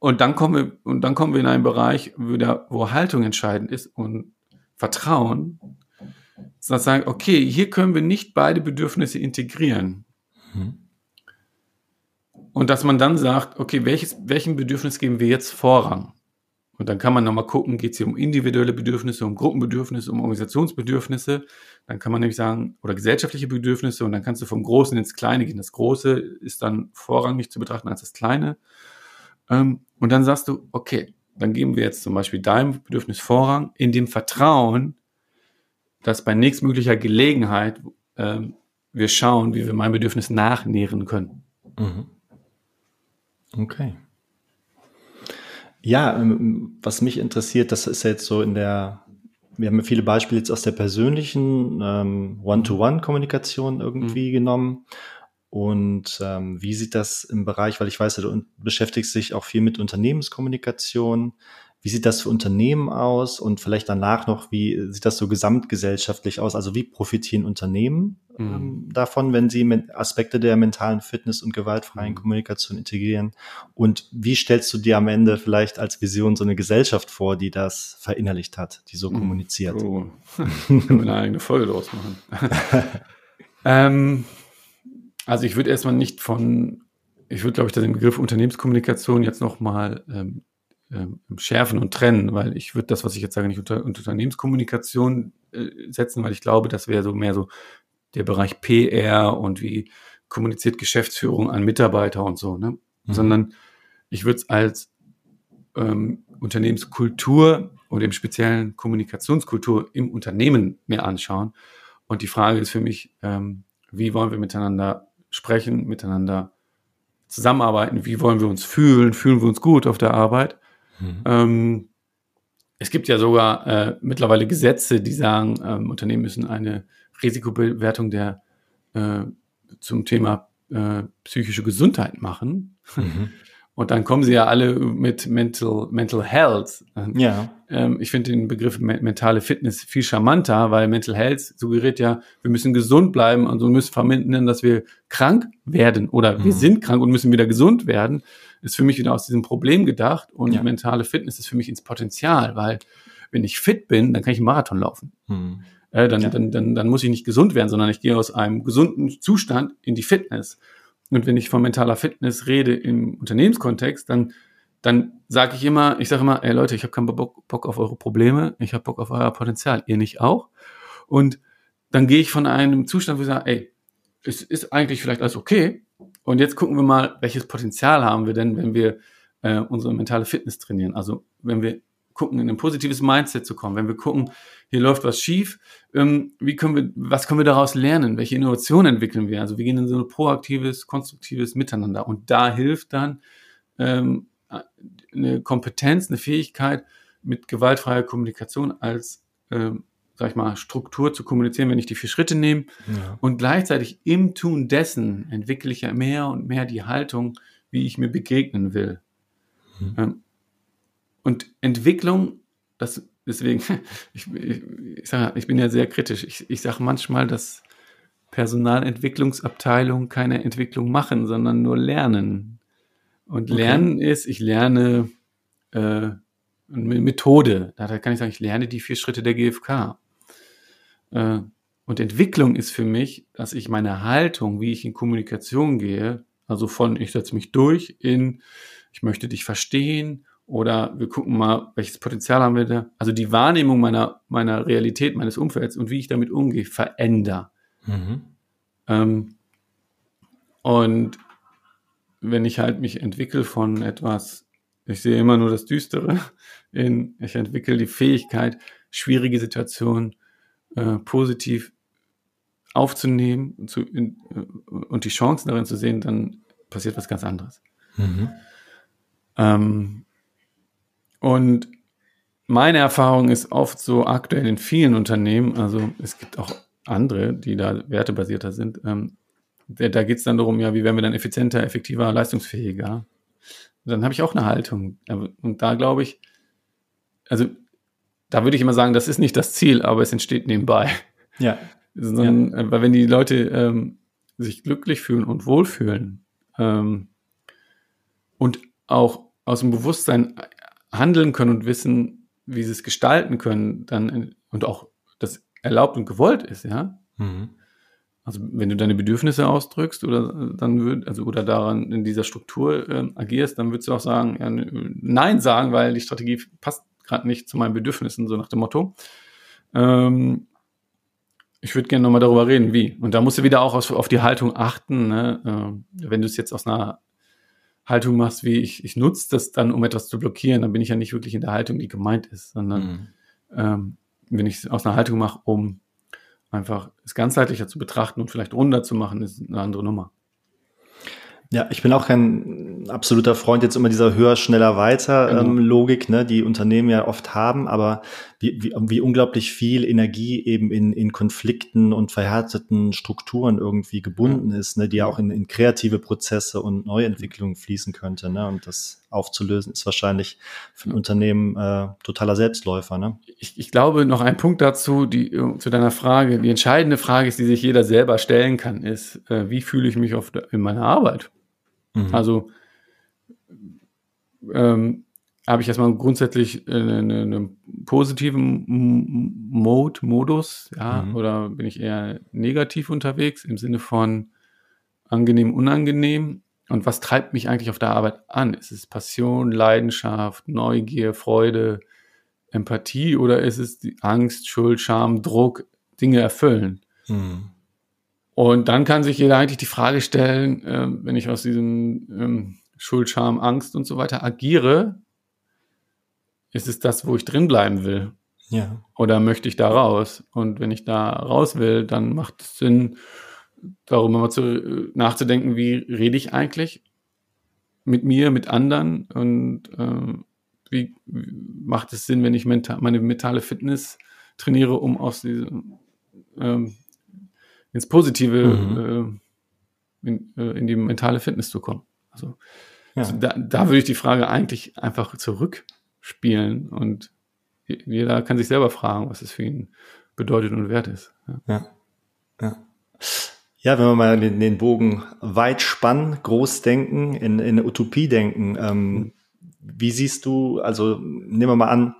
A: Und dann kommen wir, und dann kommen wir in einen Bereich, wo, der, wo Haltung entscheidend ist und Vertrauen. Sagen, okay, hier können wir nicht beide Bedürfnisse integrieren. Mhm. Und dass man dann sagt, okay, welches, welchem Bedürfnis geben wir jetzt Vorrang? Und dann kann man nochmal gucken, geht es hier um individuelle Bedürfnisse, um Gruppenbedürfnisse, um Organisationsbedürfnisse. Dann kann man nämlich sagen, oder gesellschaftliche Bedürfnisse, und dann kannst du vom Großen ins Kleine gehen. Das Große ist dann vorrangig zu betrachten als das Kleine. Ähm, und dann sagst du, okay, dann geben wir jetzt zum Beispiel deinem Bedürfnis Vorrang in dem Vertrauen, dass bei nächstmöglicher Gelegenheit ähm, wir schauen, wie wir mein Bedürfnis nachnähren können. Mhm.
B: Okay. Ja, ähm, was mich interessiert, das ist jetzt so in der, wir haben ja viele Beispiele jetzt aus der persönlichen ähm, One-to-One-Kommunikation irgendwie mhm. genommen. Und ähm, wie sieht das im Bereich, weil ich weiß, du beschäftigst dich auch viel mit Unternehmenskommunikation. Wie sieht das für Unternehmen aus und vielleicht danach noch, wie sieht das so gesamtgesellschaftlich aus? Also wie profitieren Unternehmen mhm. ähm, davon, wenn sie Aspekte der mentalen Fitness und gewaltfreien mhm. Kommunikation integrieren? Und wie stellst du dir am Ende vielleicht als Vision so eine Gesellschaft vor, die das verinnerlicht hat, die so mhm. kommuniziert?
A: Oh. Können wir eine eigene Folge draus machen. ähm, also ich würde erstmal nicht von, ich würde glaube ich den Begriff Unternehmenskommunikation jetzt nochmal ähm, ähm, schärfen und trennen, weil ich würde das, was ich jetzt sage, nicht unter, unter Unternehmenskommunikation äh, setzen, weil ich glaube, das wäre so mehr so der Bereich PR und wie kommuniziert Geschäftsführung an Mitarbeiter und so, ne? Mhm. Sondern ich würde es als ähm, Unternehmenskultur und im speziellen Kommunikationskultur im Unternehmen mir anschauen. Und die Frage ist für mich, ähm, wie wollen wir miteinander sprechen, miteinander zusammenarbeiten, wie wollen wir uns fühlen, fühlen wir uns gut auf der Arbeit Mhm. Ähm, es gibt ja sogar äh, mittlerweile Gesetze, die sagen, ähm, Unternehmen müssen eine Risikobewertung der äh, zum Thema äh, psychische Gesundheit machen. Mhm. Und dann kommen sie ja alle mit Mental, Mental Health. Ja. Ähm, ich finde den Begriff mentale Fitness viel charmanter, weil Mental Health suggeriert ja, wir müssen gesund bleiben und so müssen vermitteln, dass wir krank werden oder mhm. wir sind krank und müssen wieder gesund werden ist für mich wieder aus diesem Problem gedacht und ja. mentale Fitness ist für mich ins Potenzial, weil wenn ich fit bin, dann kann ich einen Marathon laufen. Hm. Äh, dann, ja. dann, dann, dann muss ich nicht gesund werden, sondern ich gehe aus einem gesunden Zustand in die Fitness. Und wenn ich von mentaler Fitness rede im Unternehmenskontext, dann, dann sage ich immer, ich sage immer, ey Leute, ich habe keinen Bock, Bock auf eure Probleme, ich habe Bock auf euer Potenzial, ihr nicht auch. Und dann gehe ich von einem Zustand, wo ich sage, ey, es ist eigentlich vielleicht alles okay, und jetzt gucken wir mal, welches Potenzial haben wir denn, wenn wir äh, unsere mentale Fitness trainieren. Also wenn wir gucken, in ein positives Mindset zu kommen, wenn wir gucken, hier läuft was schief, ähm, wie können wir, was können wir daraus lernen? Welche Innovationen entwickeln wir? Also wir gehen in so ein proaktives, konstruktives Miteinander. Und da hilft dann ähm, eine Kompetenz, eine Fähigkeit mit gewaltfreier Kommunikation als ähm, sag ich mal, Struktur zu kommunizieren, wenn ich die vier Schritte nehme. Ja. Und gleichzeitig im Tun dessen entwickle ich ja mehr und mehr die Haltung, wie ich mir begegnen will. Mhm. Und Entwicklung, das deswegen, ich, ich, ich, sag, ich bin ja sehr kritisch. Ich, ich sage manchmal, dass Personalentwicklungsabteilungen keine Entwicklung machen, sondern nur lernen. Und okay. Lernen ist, ich lerne äh, eine Methode. Da kann ich sagen, ich lerne die vier Schritte der GfK. Äh, und Entwicklung ist für mich, dass ich meine Haltung, wie ich in Kommunikation gehe, also von ich setze mich durch in ich möchte dich verstehen oder wir gucken mal, welches Potenzial haben wir da. Also die Wahrnehmung meiner, meiner Realität, meines Umfelds und wie ich damit umgehe, verändere. Mhm. Ähm, und wenn ich halt mich entwickle von etwas, ich sehe immer nur das Düstere, in, ich entwickle die Fähigkeit, schwierige Situationen äh, positiv aufzunehmen und, zu, in, äh, und die Chancen darin zu sehen, dann passiert was ganz anderes. Mhm. Ähm, und meine Erfahrung ist oft so aktuell in vielen Unternehmen, also es gibt auch andere, die da wertebasierter sind. Ähm, da geht es dann darum, ja, wie werden wir dann effizienter, effektiver, leistungsfähiger? Und dann habe ich auch eine Haltung. Und da glaube ich, also da würde ich immer sagen, das ist nicht das Ziel, aber es entsteht nebenbei. Ja. Sondern, ja. Weil wenn die Leute ähm, sich glücklich fühlen und wohlfühlen ähm, und auch aus dem Bewusstsein handeln können und wissen, wie sie es gestalten können, dann und auch das erlaubt und gewollt ist, ja. Mhm. Also wenn du deine Bedürfnisse ausdrückst oder dann würd, also oder daran in dieser Struktur äh, agierst, dann würdest du auch sagen, ja, nein sagen, weil die Strategie passt gerade nicht zu meinen Bedürfnissen, so nach dem Motto. Ähm, ich würde gerne nochmal darüber reden, wie. Und da musst du wieder auch auf, auf die Haltung achten. Ne? Äh, wenn du es jetzt aus einer Haltung machst, wie ich, ich nutze das dann, um etwas zu blockieren, dann bin ich ja nicht wirklich in der Haltung, die gemeint ist, sondern mhm. ähm, wenn ich es aus einer Haltung mache, um einfach es ganzheitlicher zu betrachten und vielleicht runder zu machen, ist eine andere Nummer.
B: Ja, ich bin auch kein absoluter Freund jetzt immer dieser höher, schneller, weiter genau. ähm, Logik, ne, die Unternehmen ja oft haben. Aber wie, wie, wie unglaublich viel Energie eben in, in Konflikten und verhärteten Strukturen irgendwie gebunden ist, ne, die auch in, in kreative Prozesse und Neuentwicklungen fließen könnte. Ne? Und das aufzulösen ist wahrscheinlich für ein Unternehmen äh, totaler Selbstläufer. Ne?
A: Ich, ich glaube, noch ein Punkt dazu, die, zu deiner Frage. Die entscheidende Frage ist, die sich jeder selber stellen kann, ist, äh, wie fühle ich mich auf, in meiner Arbeit? Mhm. Also ähm, habe ich erstmal grundsätzlich einen, einen positiven Mode, Modus, ja, mhm. oder bin ich eher negativ unterwegs im Sinne von angenehm, unangenehm? Und was treibt mich eigentlich auf der Arbeit an? Ist es Passion, Leidenschaft, Neugier, Freude, Empathie oder ist es die Angst, Schuld, Scham, Druck, Dinge erfüllen? Mhm. Und dann kann sich jeder eigentlich die Frage stellen, äh, wenn ich aus diesem ähm, Schuld, Scham, Angst und so weiter agiere, ist es das, wo ich drin bleiben will? Ja. Oder möchte ich da raus? Und wenn ich da raus will, dann macht es Sinn, darüber mal zu, nachzudenken, wie rede ich eigentlich mit mir, mit anderen und äh, wie, wie, macht es Sinn, wenn ich mental, meine mentale Fitness trainiere, um aus diesem ähm, ins Positive mhm. äh, in, äh, in, die mentale Fitness zu kommen. Also, ja. also da, da würde ich die Frage eigentlich einfach zurück spielen und jeder kann sich selber fragen, was es für ihn bedeutet und wert ist.
B: Ja. ja. ja. Ja, wenn wir mal den, den Bogen weit spannen, groß denken, in, in eine Utopie denken, ähm, wie siehst du, also nehmen wir mal an,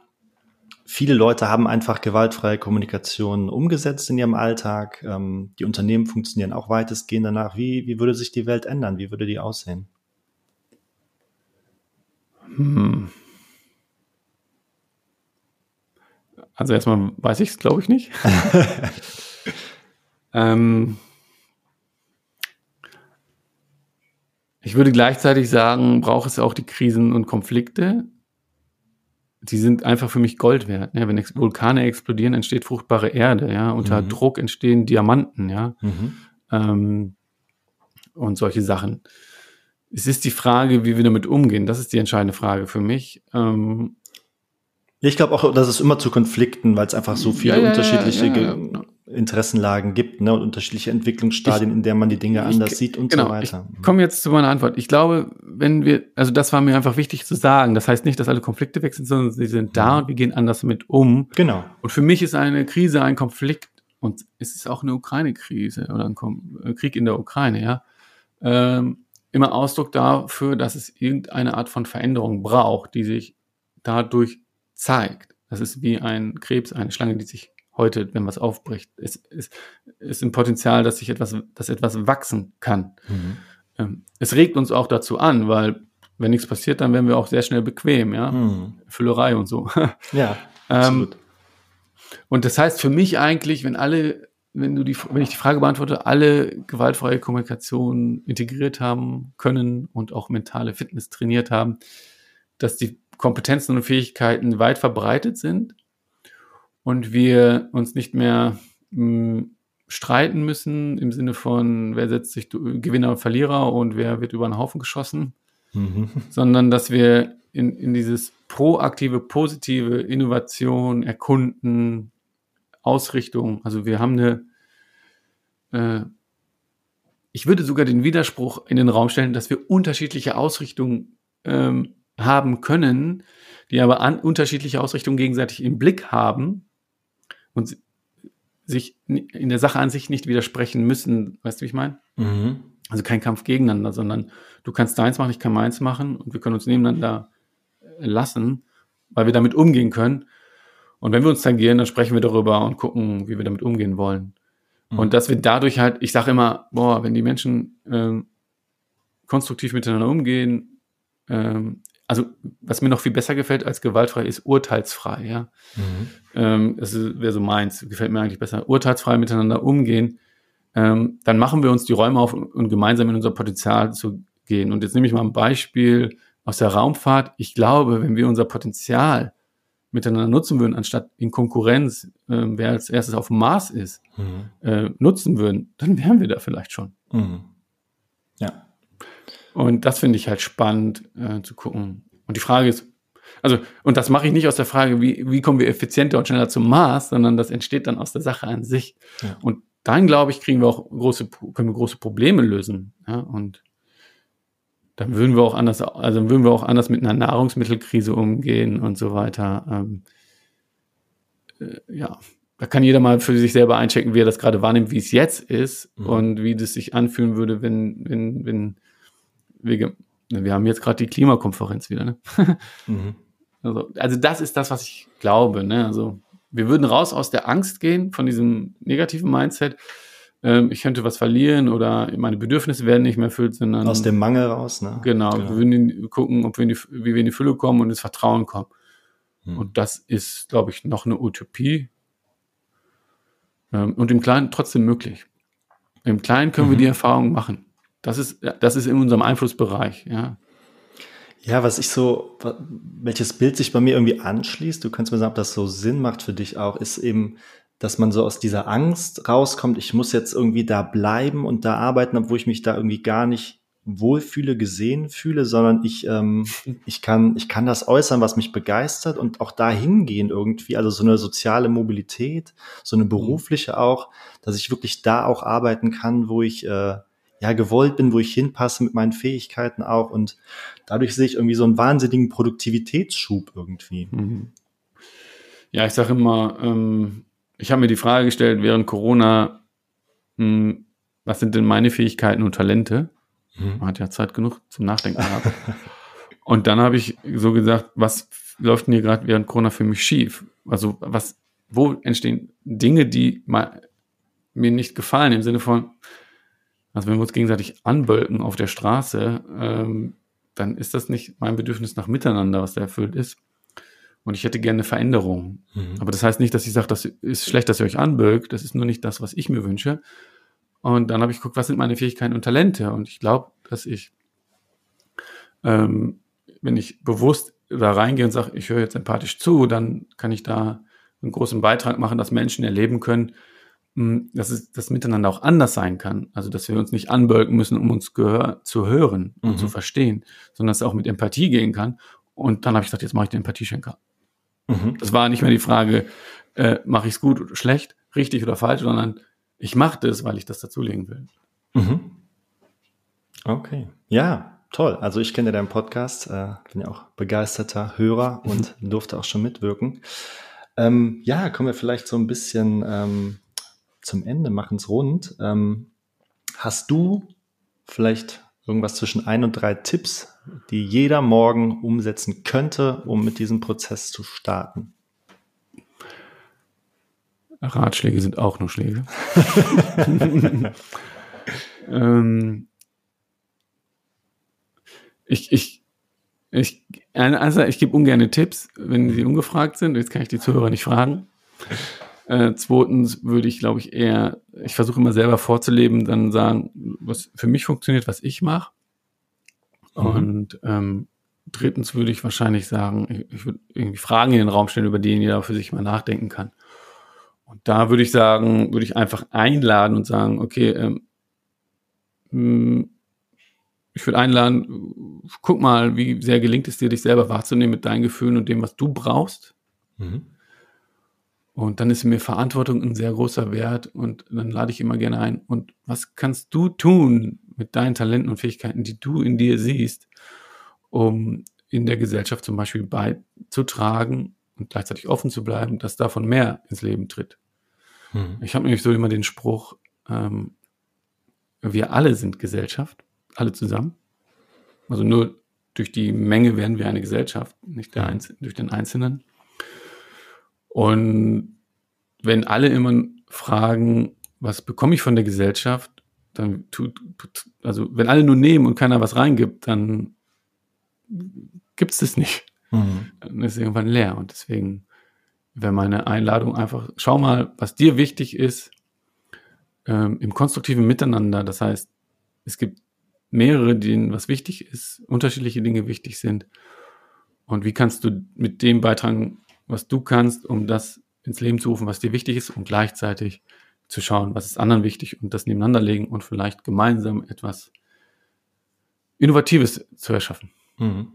B: viele Leute haben einfach gewaltfreie Kommunikation umgesetzt in ihrem Alltag. Ähm, die Unternehmen funktionieren auch weitestgehend danach. Wie, wie würde sich die Welt ändern? Wie würde die aussehen? Hm.
A: Also erstmal weiß ich es, glaube ich, nicht. ähm, ich würde gleichzeitig sagen, braucht es auch die Krisen und Konflikte. Die sind einfach für mich Gold wert. Ja, wenn Ex Vulkane explodieren, entsteht fruchtbare Erde. Ja, unter mhm. Druck entstehen Diamanten. Ja, mhm. ähm, und solche Sachen. Es ist die Frage, wie wir damit umgehen. Das ist die entscheidende Frage für mich. Ähm,
B: ich glaube auch, dass es immer zu Konflikten, weil es einfach so viele ja, ja, unterschiedliche ja, Interessenlagen gibt ne, und unterschiedliche Entwicklungsstadien, ich, in der man die Dinge anders ich, sieht und genau, so weiter.
A: Ich komme jetzt zu meiner Antwort. Ich glaube, wenn wir, also das war mir einfach wichtig zu sagen. Das heißt nicht, dass alle Konflikte weg sind, sondern sie sind da und wir gehen anders damit um.
B: Genau.
A: Und für mich ist eine Krise ein Konflikt und es ist auch eine Ukraine-Krise oder ein äh, Krieg in der Ukraine, ja. Ähm, immer Ausdruck dafür, dass es irgendeine Art von Veränderung braucht, die sich dadurch zeigt. Das ist wie ein Krebs, eine Schlange, die sich heute, wenn was aufbricht, es ist, ist ein Potenzial, dass sich etwas, dass etwas wachsen kann. Mhm. Ähm, es regt uns auch dazu an, weil wenn nichts passiert, dann werden wir auch sehr schnell bequem, ja. Mhm. Füllerei und so.
B: Ja.
A: Ähm, absolut. Ähm, und das heißt für mich eigentlich, wenn alle, wenn du die, wenn ich die Frage beantworte, alle gewaltfreie Kommunikation integriert haben können und auch mentale Fitness trainiert haben, dass die Kompetenzen und Fähigkeiten weit verbreitet sind und wir uns nicht mehr mh, hm, streiten müssen im Sinne von, wer setzt sich Gewinner und Verlierer und wer wird über den Haufen geschossen, mhm. sondern dass wir in, in dieses proaktive, positive Innovation, Erkunden, Ausrichtung, also wir haben eine, äh, ich würde sogar den Widerspruch in den Raum stellen, dass wir unterschiedliche Ausrichtungen ähm, haben können, die aber an unterschiedliche Ausrichtungen gegenseitig im Blick haben und sich in der Sache an sich nicht widersprechen müssen. Weißt du, wie ich meine? Mhm. Also kein Kampf gegeneinander, sondern du kannst deins machen, ich kann meins machen und wir können uns nebeneinander lassen, weil wir damit umgehen können. Und wenn wir uns tangieren, dann sprechen wir darüber und gucken, wie wir damit umgehen wollen. Mhm. Und dass wir dadurch halt, ich sage immer, boah, wenn die Menschen ähm, konstruktiv miteinander umgehen, ähm, also was mir noch viel besser gefällt als gewaltfrei ist urteilsfrei, ja. Mhm. Ähm, das wäre so meins, gefällt mir eigentlich besser. Urteilsfrei miteinander umgehen, ähm, dann machen wir uns die Räume auf und gemeinsam in unser Potenzial zu gehen. Und jetzt nehme ich mal ein Beispiel aus der Raumfahrt. Ich glaube, wenn wir unser Potenzial miteinander nutzen würden, anstatt in Konkurrenz, äh, wer als erstes auf dem Mars ist, mhm. äh, nutzen würden, dann wären wir da vielleicht schon. Mhm.
B: Ja.
A: Und das finde ich halt spannend äh, zu gucken. Und die Frage ist, Also, und das mache ich nicht aus der Frage, wie, wie kommen wir effizienter und schneller zum Mars, sondern das entsteht dann aus der Sache an sich. Ja. Und dann, glaube ich, kriegen wir auch große, können wir große Probleme lösen. Ja, und dann würden wir auch anders, also würden wir auch anders mit einer Nahrungsmittelkrise umgehen und so weiter. Ähm, äh, ja, da kann jeder mal für sich selber einchecken, wie er das gerade wahrnimmt, wie es jetzt ist mhm. und wie das sich anfühlen würde, wenn, wenn, wenn wir, wir haben jetzt gerade die Klimakonferenz wieder, ne? mhm. also, also das ist das, was ich glaube, ne? Also wir würden raus aus der Angst gehen, von diesem negativen Mindset. Ähm, ich könnte was verlieren oder meine Bedürfnisse werden nicht mehr erfüllt, sondern.
B: Aus dem Mangel raus, ne?
A: Genau. genau. Wir würden gucken, ob wir in die, wie wir in die Fülle kommen und ins Vertrauen kommen. Hm. Und das ist, glaube ich, noch eine Utopie. Ähm, und im Kleinen trotzdem möglich. Im Kleinen können mhm. wir die Erfahrung machen. Das ist, das ist in unserem Einflussbereich, ja.
B: Ja, was ich so, welches Bild sich bei mir irgendwie anschließt, du kannst mir sagen, ob das so Sinn macht für dich auch, ist eben, dass man so aus dieser Angst rauskommt, ich muss jetzt irgendwie da bleiben und da arbeiten, obwohl ich mich da irgendwie gar nicht wohlfühle, gesehen fühle, sondern ich, ähm, ich, kann, ich kann das äußern, was mich begeistert und auch dahin gehen irgendwie, also so eine soziale Mobilität, so eine berufliche auch, dass ich wirklich da auch arbeiten kann, wo ich äh, ja gewollt bin, wo ich hinpasse mit meinen Fähigkeiten auch und dadurch sehe ich irgendwie so einen wahnsinnigen Produktivitätsschub irgendwie. Mhm.
A: Ja, ich sage immer, ähm, ich habe mir die Frage gestellt während Corona, mh, hm, was sind denn meine Fähigkeiten und Talente? Mhm. Man hat ja Zeit genug zum Nachdenken gehabt. und dann habe ich so gesagt, was läuft denn hier gerade während Corona für mich schief? Also was, wo entstehen Dinge, die mal, mir nicht gefallen, im Sinne von, also wenn wir uns gegenseitig anbölken auf der Straße, ähm, dann ist das nicht mein Bedürfnis nach Miteinander, was da erfüllt ist. Und ich hätte gerne Veränderung. Mhm. Aber das heißt nicht, dass ich sage, das ist schlecht, dass ihr euch anbölkt. Das ist nur nicht das, was ich mir wünsche. Und dann habe ich geguckt, was sind meine Fähigkeiten und Talente. Und ich glaube, dass ich, ähm, wenn ich bewusst da reingehe und sage, ich höre jetzt empathisch zu, dann kann ich da einen großen Beitrag machen, dass Menschen erleben können, dass es das Miteinander auch anders sein kann. Also, dass wir uns nicht anbölken müssen, um uns Gehör zu hören und mhm. zu verstehen, sondern dass es auch mit Empathie gehen kann. Und dann habe ich gesagt, jetzt mache ich den Empathieschenker. Mhm. Das war nicht mehr die Frage, äh, mache ich es gut oder schlecht, richtig oder falsch, sondern ich mache das, weil ich das dazulegen will. Mhm.
B: Okay. Ja, toll. Also ich kenne deinen Podcast, äh, bin ja auch begeisterter Hörer und durfte auch schon mitwirken. Ähm, ja, kommen wir vielleicht so ein bisschen ähm, zum Ende, machen es rund. Ähm, hast du vielleicht irgendwas zwischen ein und drei Tipps, die jeder morgen umsetzen könnte, um mit diesem Prozess zu starten?
A: Ratschläge sind auch nur Schläge. ähm, ich, ich, ich, also ich gebe ungerne Tipps, wenn sie ungefragt sind. Jetzt kann ich die Zuhörer nicht fragen. Äh, zweitens würde ich, glaube ich, eher, ich versuche immer selber vorzuleben, dann sagen, was für mich funktioniert, was ich mache. Mhm. Und ähm, drittens würde ich wahrscheinlich sagen, ich, ich würde irgendwie Fragen in den Raum stellen, über die jeder für sich mal nachdenken kann. Und da würde ich sagen, würde ich einfach einladen und sagen, okay, ähm, hm, ich würde einladen, guck mal, wie sehr gelingt es dir, dich selber wahrzunehmen mit deinen Gefühlen und dem, was du brauchst. Mhm. Und dann ist mir Verantwortung ein sehr großer Wert und dann lade ich immer gerne ein. Und was kannst du tun mit deinen Talenten und Fähigkeiten, die du in dir siehst, um in der Gesellschaft zum Beispiel beizutragen und gleichzeitig offen zu bleiben, dass davon mehr ins Leben tritt. Hm. Ich habe nämlich so immer den Spruch, ähm, wir alle sind Gesellschaft, alle zusammen. Also nur durch die Menge werden wir eine Gesellschaft, nicht der Einzel durch den Einzelnen. Und wenn alle immer fragen, was bekomme ich von der Gesellschaft, dann tut, also wenn alle nur nehmen und keiner was reingibt, dann gibt es das nicht. Mhm. Dann ist es irgendwann leer. Und deswegen wäre meine Einladung einfach, schau mal, was dir wichtig ist ähm, im konstruktiven Miteinander. Das heißt, es gibt mehrere, denen was wichtig ist, unterschiedliche Dinge wichtig sind. Und wie kannst du mit dem beitragen, was du kannst, um das ins Leben zu rufen, was dir wichtig ist und gleichzeitig zu schauen, was ist anderen wichtig und das nebeneinander legen und vielleicht gemeinsam etwas Innovatives zu erschaffen. Mhm.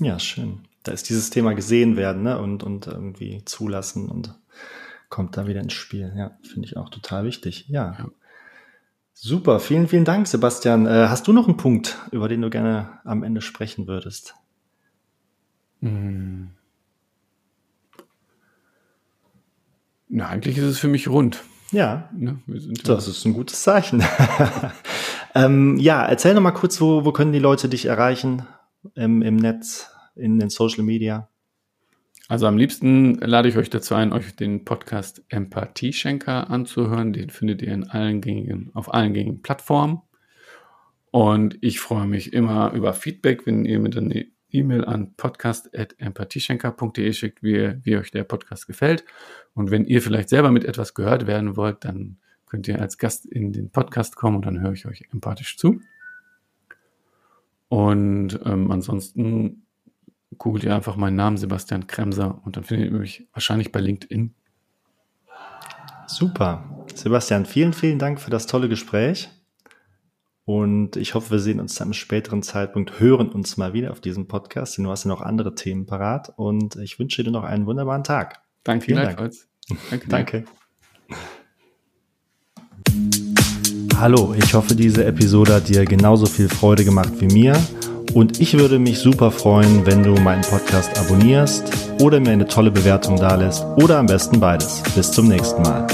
B: Ja, schön. da ist dieses Thema gesehen werden ne? und, und irgendwie zulassen und kommt da wieder ins Spiel. Ja, finde ich auch total wichtig. Ja. ja. Super, vielen, vielen Dank, Sebastian. Äh, hast du noch einen Punkt, über den du gerne am Ende sprechen würdest? Hm.
A: Na, eigentlich ist es für mich rund.
B: Ja, ne? das ist ein gutes Zeichen. ähm, ja, erzähl noch mal kurz, wo, wo können die Leute dich erreichen im, im Netz, in den Social Media?
A: Also am liebsten lade ich euch dazu ein, euch den Podcast Empathieschenker anzuhören. Den findet ihr in allen gängigen, auf allen gängigen Plattformen. Und ich freue mich immer über Feedback, wenn ihr mir dann E-Mail an podcast.empathieschenker.de schickt, wie, wie euch der Podcast gefällt. Und wenn ihr vielleicht selber mit etwas gehört werden wollt, dann könnt ihr als Gast in den Podcast kommen und dann höre ich euch empathisch zu. Und ähm, ansonsten googelt ihr einfach meinen Namen, Sebastian Kremser, und dann findet ihr mich wahrscheinlich bei LinkedIn.
B: Super. Sebastian, vielen, vielen Dank für das tolle Gespräch. Und ich hoffe, wir sehen uns zu einem späteren Zeitpunkt, hören uns mal wieder auf diesem Podcast, denn du hast ja noch andere Themen parat. Und ich wünsche dir noch einen wunderbaren Tag.
A: Danke, Vielen Dank.
B: Danke. Danke. Hallo, ich hoffe, diese Episode hat dir genauso viel Freude gemacht wie mir. Und ich würde mich super freuen, wenn du meinen Podcast abonnierst oder mir eine tolle Bewertung dalässt oder am besten beides. Bis zum nächsten Mal.